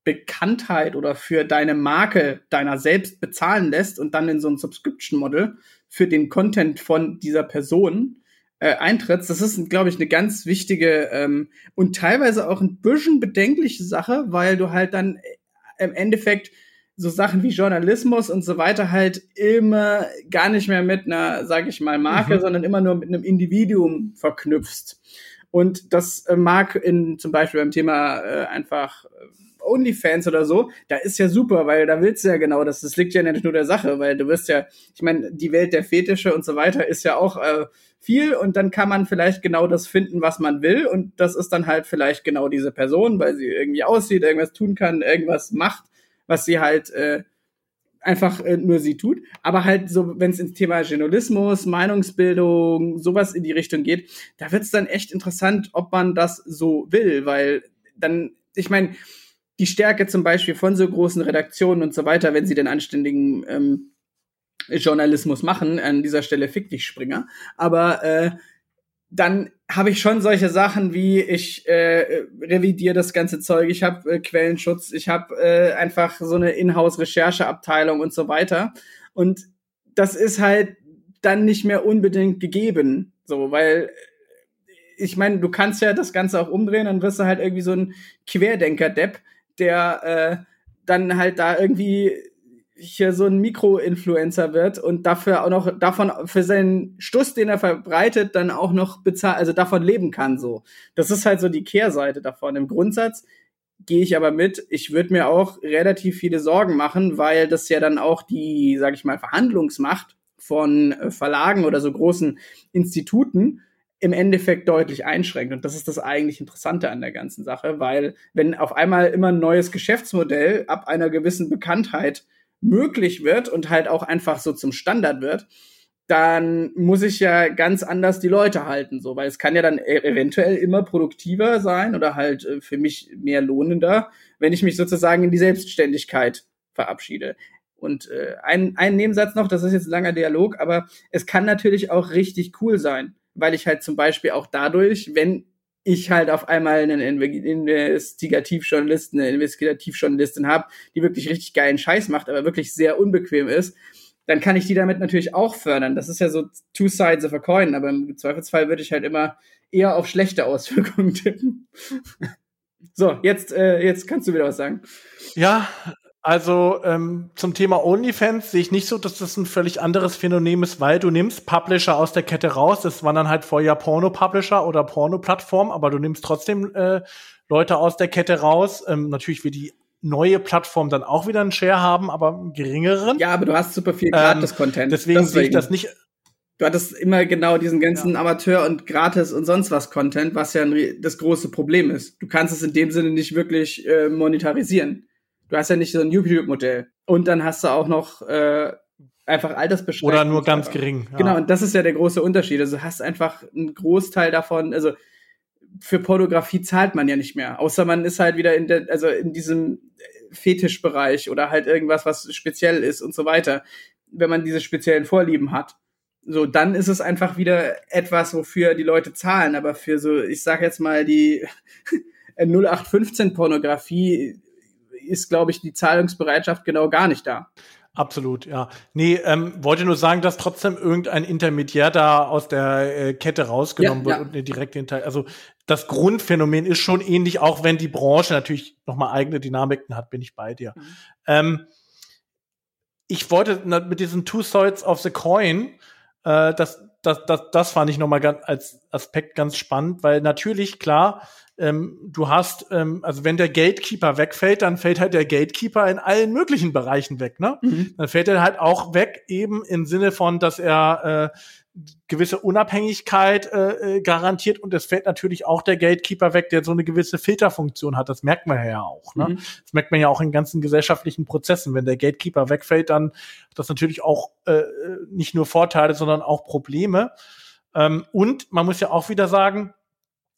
Bekanntheit oder für deine Marke deiner selbst bezahlen lässt und dann in so ein Subscription-Model für den Content von dieser Person äh, eintrittst, das ist, glaube ich, eine ganz wichtige ähm, und teilweise auch ein bisschen bedenkliche Sache, weil du halt dann äh, im Endeffekt so Sachen wie Journalismus und so weiter halt immer gar nicht mehr mit einer, sage ich mal, Marke, mhm. sondern immer nur mit einem Individuum verknüpfst. Und das äh, mag in zum Beispiel beim Thema äh, einfach äh, OnlyFans oder so, da ist ja super, weil da willst du ja genau das. Das liegt ja nicht nur der Sache, weil du wirst ja, ich meine, die Welt der Fetische und so weiter ist ja auch äh, viel und dann kann man vielleicht genau das finden, was man will und das ist dann halt vielleicht genau diese Person, weil sie irgendwie aussieht, irgendwas tun kann, irgendwas macht, was sie halt äh, einfach äh, nur sie tut. Aber halt so, wenn es ins Thema Journalismus, Meinungsbildung, sowas in die Richtung geht, da wird es dann echt interessant, ob man das so will, weil dann, ich meine, die Stärke zum Beispiel von so großen Redaktionen und so weiter, wenn sie den anständigen ähm, Journalismus machen. An dieser Stelle fick dich, Springer. Aber äh, dann habe ich schon solche Sachen wie ich äh, revidiere das ganze Zeug, ich habe äh, Quellenschutz, ich habe äh, einfach so eine Inhouse-Rechercheabteilung und so weiter. Und das ist halt dann nicht mehr unbedingt gegeben, so, weil ich meine, du kannst ja das Ganze auch umdrehen, dann wirst du halt irgendwie so ein Querdenker-Depp, der äh, dann halt da irgendwie hier so ein Mikro-Influencer wird und dafür auch noch davon für seinen Stuss, den er verbreitet, dann auch noch bezahlt, also davon leben kann so. Das ist halt so die Kehrseite davon. Im Grundsatz gehe ich aber mit. Ich würde mir auch relativ viele Sorgen machen, weil das ja dann auch die, sag ich mal, Verhandlungsmacht von äh, Verlagen oder so großen Instituten im Endeffekt deutlich einschränkt. Und das ist das eigentlich Interessante an der ganzen Sache, weil wenn auf einmal immer ein neues Geschäftsmodell ab einer gewissen Bekanntheit möglich wird und halt auch einfach so zum Standard wird, dann muss ich ja ganz anders die Leute halten, so, weil es kann ja dann e-, eventuell immer produktiver sein oder halt äh, für mich mehr lohnender, wenn ich mich sozusagen in die Selbstständigkeit verabschiede. Und äh, ein, ein Nebensatz noch, das ist jetzt ein langer Dialog, aber es kann natürlich auch richtig cool sein, weil ich halt zum Beispiel auch dadurch, wenn ich halt auf einmal einen Investigativjournalisten, eine Investigativjournalistin habe, die wirklich richtig geilen Scheiß macht, aber wirklich sehr unbequem ist, dann kann ich die damit natürlich auch fördern. Das ist ja so two sides of a coin, aber im Zweifelsfall würde ich halt immer eher auf schlechte Auswirkungen tippen. so, jetzt, äh, jetzt kannst du wieder was sagen. Ja, also ähm, zum Thema OnlyFans sehe ich nicht so, dass das ein völlig anderes Phänomen ist, weil du nimmst Publisher aus der Kette raus. Das waren dann halt vorher Porno-Publisher oder Porno-Plattform, aber du nimmst trotzdem äh, Leute aus der Kette raus. Ähm, natürlich wie die neue Plattform dann auch wieder einen Share haben, aber einen geringeren. Ja, aber du hast super viel Gratis-Content. Ähm, deswegen, deswegen sehe ich das nicht. Du hattest immer genau diesen ganzen ja. Amateur- und Gratis- und sonst was Content, was ja das große Problem ist. Du kannst es in dem Sinne nicht wirklich äh, monetarisieren. Du hast ja nicht so ein YouTube-Modell. Und dann hast du auch noch äh, einfach Altersbeschränkungen. Oder nur ganz gering. Ja. Genau, und das ist ja der große Unterschied. Also du hast einfach einen Großteil davon, also für Pornografie zahlt man ja nicht mehr. Außer man ist halt wieder in der, also in diesem Fetischbereich oder halt irgendwas, was speziell ist und so weiter. Wenn man diese speziellen Vorlieben hat. So, dann ist es einfach wieder etwas, wofür die Leute zahlen. Aber für so, ich sag jetzt mal, die 0815 Pornografie ist, glaube ich, die Zahlungsbereitschaft genau gar nicht da. Absolut, ja. Nee, ähm, wollte nur sagen, dass trotzdem irgendein Intermediär da aus der äh, Kette rausgenommen ja, wird ja. und eine direkte Inter Also das Grundphänomen ist schon ähnlich, auch wenn die Branche natürlich nochmal eigene Dynamiken hat, bin ich bei dir. Mhm. Ähm, ich wollte mit diesen Two Sides of the Coin, äh, das, das, das, das fand ich nochmal ganz, als Aspekt ganz spannend, weil natürlich, klar, ähm, du hast, ähm, also wenn der Gatekeeper wegfällt, dann fällt halt der Gatekeeper in allen möglichen Bereichen weg, ne? Mhm. Dann fällt er halt auch weg, eben im Sinne von, dass er äh, gewisse Unabhängigkeit äh, äh, garantiert und es fällt natürlich auch der Gatekeeper weg, der so eine gewisse Filterfunktion hat. Das merkt man ja auch. Ne? Mhm. Das merkt man ja auch in ganzen gesellschaftlichen Prozessen. Wenn der Gatekeeper wegfällt, dann hat das natürlich auch äh, nicht nur Vorteile, sondern auch Probleme. Ähm, und man muss ja auch wieder sagen,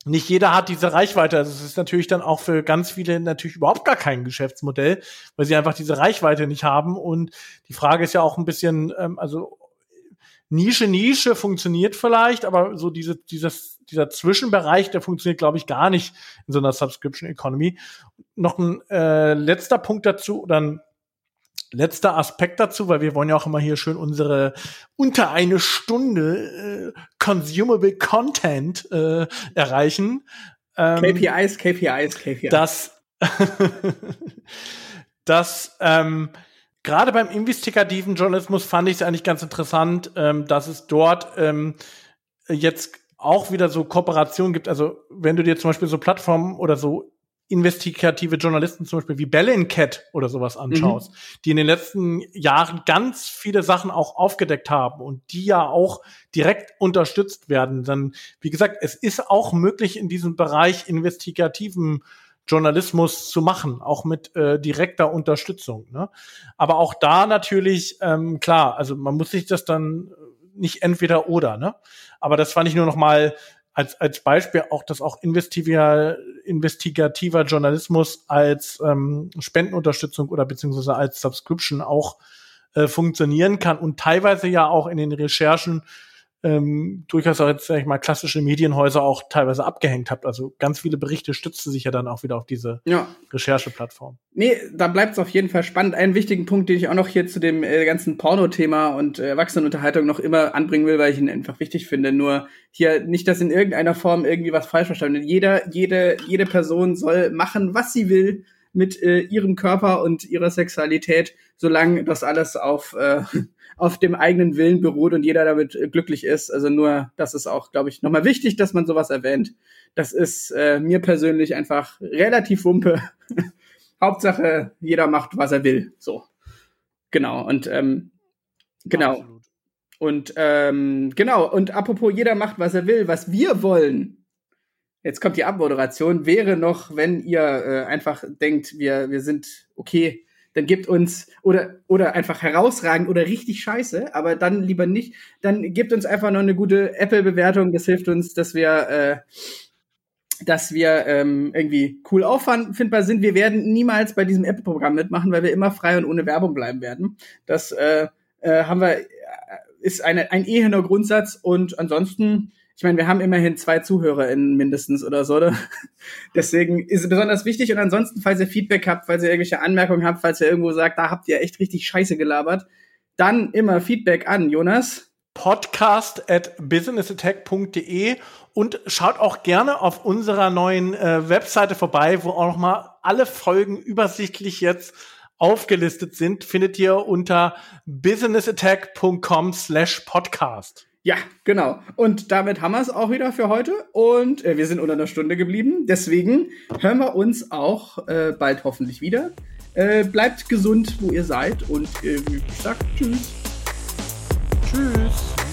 nicht jeder hat diese Reichweite. Also es ist natürlich dann auch für ganz viele natürlich überhaupt gar kein Geschäftsmodell, weil sie einfach diese Reichweite nicht haben. Und die Frage ist ja auch ein bisschen, ähm, also Nische, Nische funktioniert vielleicht, aber so diese, dieses, dieser Zwischenbereich, der funktioniert, glaube ich, gar nicht in so einer Subscription Economy. Noch ein äh, letzter Punkt dazu, oder ein letzter Aspekt dazu, weil wir wollen ja auch immer hier schön unsere unter eine Stunde äh, consumable Content äh, erreichen. Ähm, KPIs, KPIs, KPIs. Das, das ähm, gerade beim investigativen Journalismus fand ich es eigentlich ganz interessant, ähm, dass es dort ähm, jetzt auch wieder so Kooperationen gibt. Also wenn du dir zum Beispiel so Plattformen oder so investigative Journalisten zum Beispiel wie Bellingcat oder sowas anschaust, mhm. die in den letzten Jahren ganz viele Sachen auch aufgedeckt haben und die ja auch direkt unterstützt werden, dann, wie gesagt, es ist auch möglich in diesem Bereich investigativen Journalismus zu machen, auch mit äh, direkter Unterstützung. Ne? Aber auch da natürlich, ähm, klar, also man muss sich das dann nicht entweder oder, ne? Aber das fand ich nur noch mal als, als Beispiel auch, dass auch investigativer, investigativer Journalismus als ähm, Spendenunterstützung oder beziehungsweise als Subscription auch äh, funktionieren kann und teilweise ja auch in den Recherchen ähm, durchaus auch jetzt, sag ich mal, klassische Medienhäuser auch teilweise abgehängt habt. Also ganz viele Berichte stützten sich ja dann auch wieder auf diese ja. Rechercheplattform. Nee, da bleibt es auf jeden Fall spannend. Einen wichtigen Punkt, den ich auch noch hier zu dem äh, ganzen Porno-Thema und äh, Erwachsenenunterhaltung noch immer anbringen will, weil ich ihn einfach wichtig finde. Nur hier nicht, dass in irgendeiner Form irgendwie was falsch verstanden wird. Jeder, jede, jede Person soll machen, was sie will mit äh, ihrem Körper und ihrer Sexualität, solange das alles auf äh, auf dem eigenen Willen beruht und jeder damit äh, glücklich ist. Also nur, das ist auch, glaube ich, nochmal wichtig, dass man sowas erwähnt. Das ist äh, mir persönlich einfach relativ wumpe. Hauptsache, jeder macht, was er will. So. Genau. Und ähm, genau. Absolut. Und ähm, genau, und apropos jeder macht, was er will, was wir wollen. Jetzt kommt die Abmoderation, wäre noch, wenn ihr äh, einfach denkt, wir, wir sind okay, dann gibt uns oder oder einfach herausragend oder richtig scheiße, aber dann lieber nicht. Dann gibt uns einfach noch eine gute Apple-Bewertung. Das hilft uns, dass wir äh, dass wir ähm, irgendwie cool auffindbar sind. Wir werden niemals bei diesem Apple-Programm mitmachen, weil wir immer frei und ohne Werbung bleiben werden. Das äh, äh, haben wir ist eine, ein ehener Grundsatz und ansonsten ich meine, wir haben immerhin zwei ZuhörerInnen mindestens oder so. Oder? Deswegen ist es besonders wichtig. Und ansonsten, falls ihr Feedback habt, falls ihr irgendwelche Anmerkungen habt, falls ihr irgendwo sagt, da habt ihr echt richtig Scheiße gelabert, dann immer Feedback an, Jonas. Podcast at businessattack.de und schaut auch gerne auf unserer neuen äh, Webseite vorbei, wo auch nochmal alle Folgen übersichtlich jetzt aufgelistet sind, findet ihr unter businessattack.com slash podcast. Ja, genau. Und damit haben wir es auch wieder für heute. Und äh, wir sind unter einer Stunde geblieben. Deswegen hören wir uns auch äh, bald hoffentlich wieder. Äh, bleibt gesund, wo ihr seid. Und äh, ich sag Tschüss. Tschüss.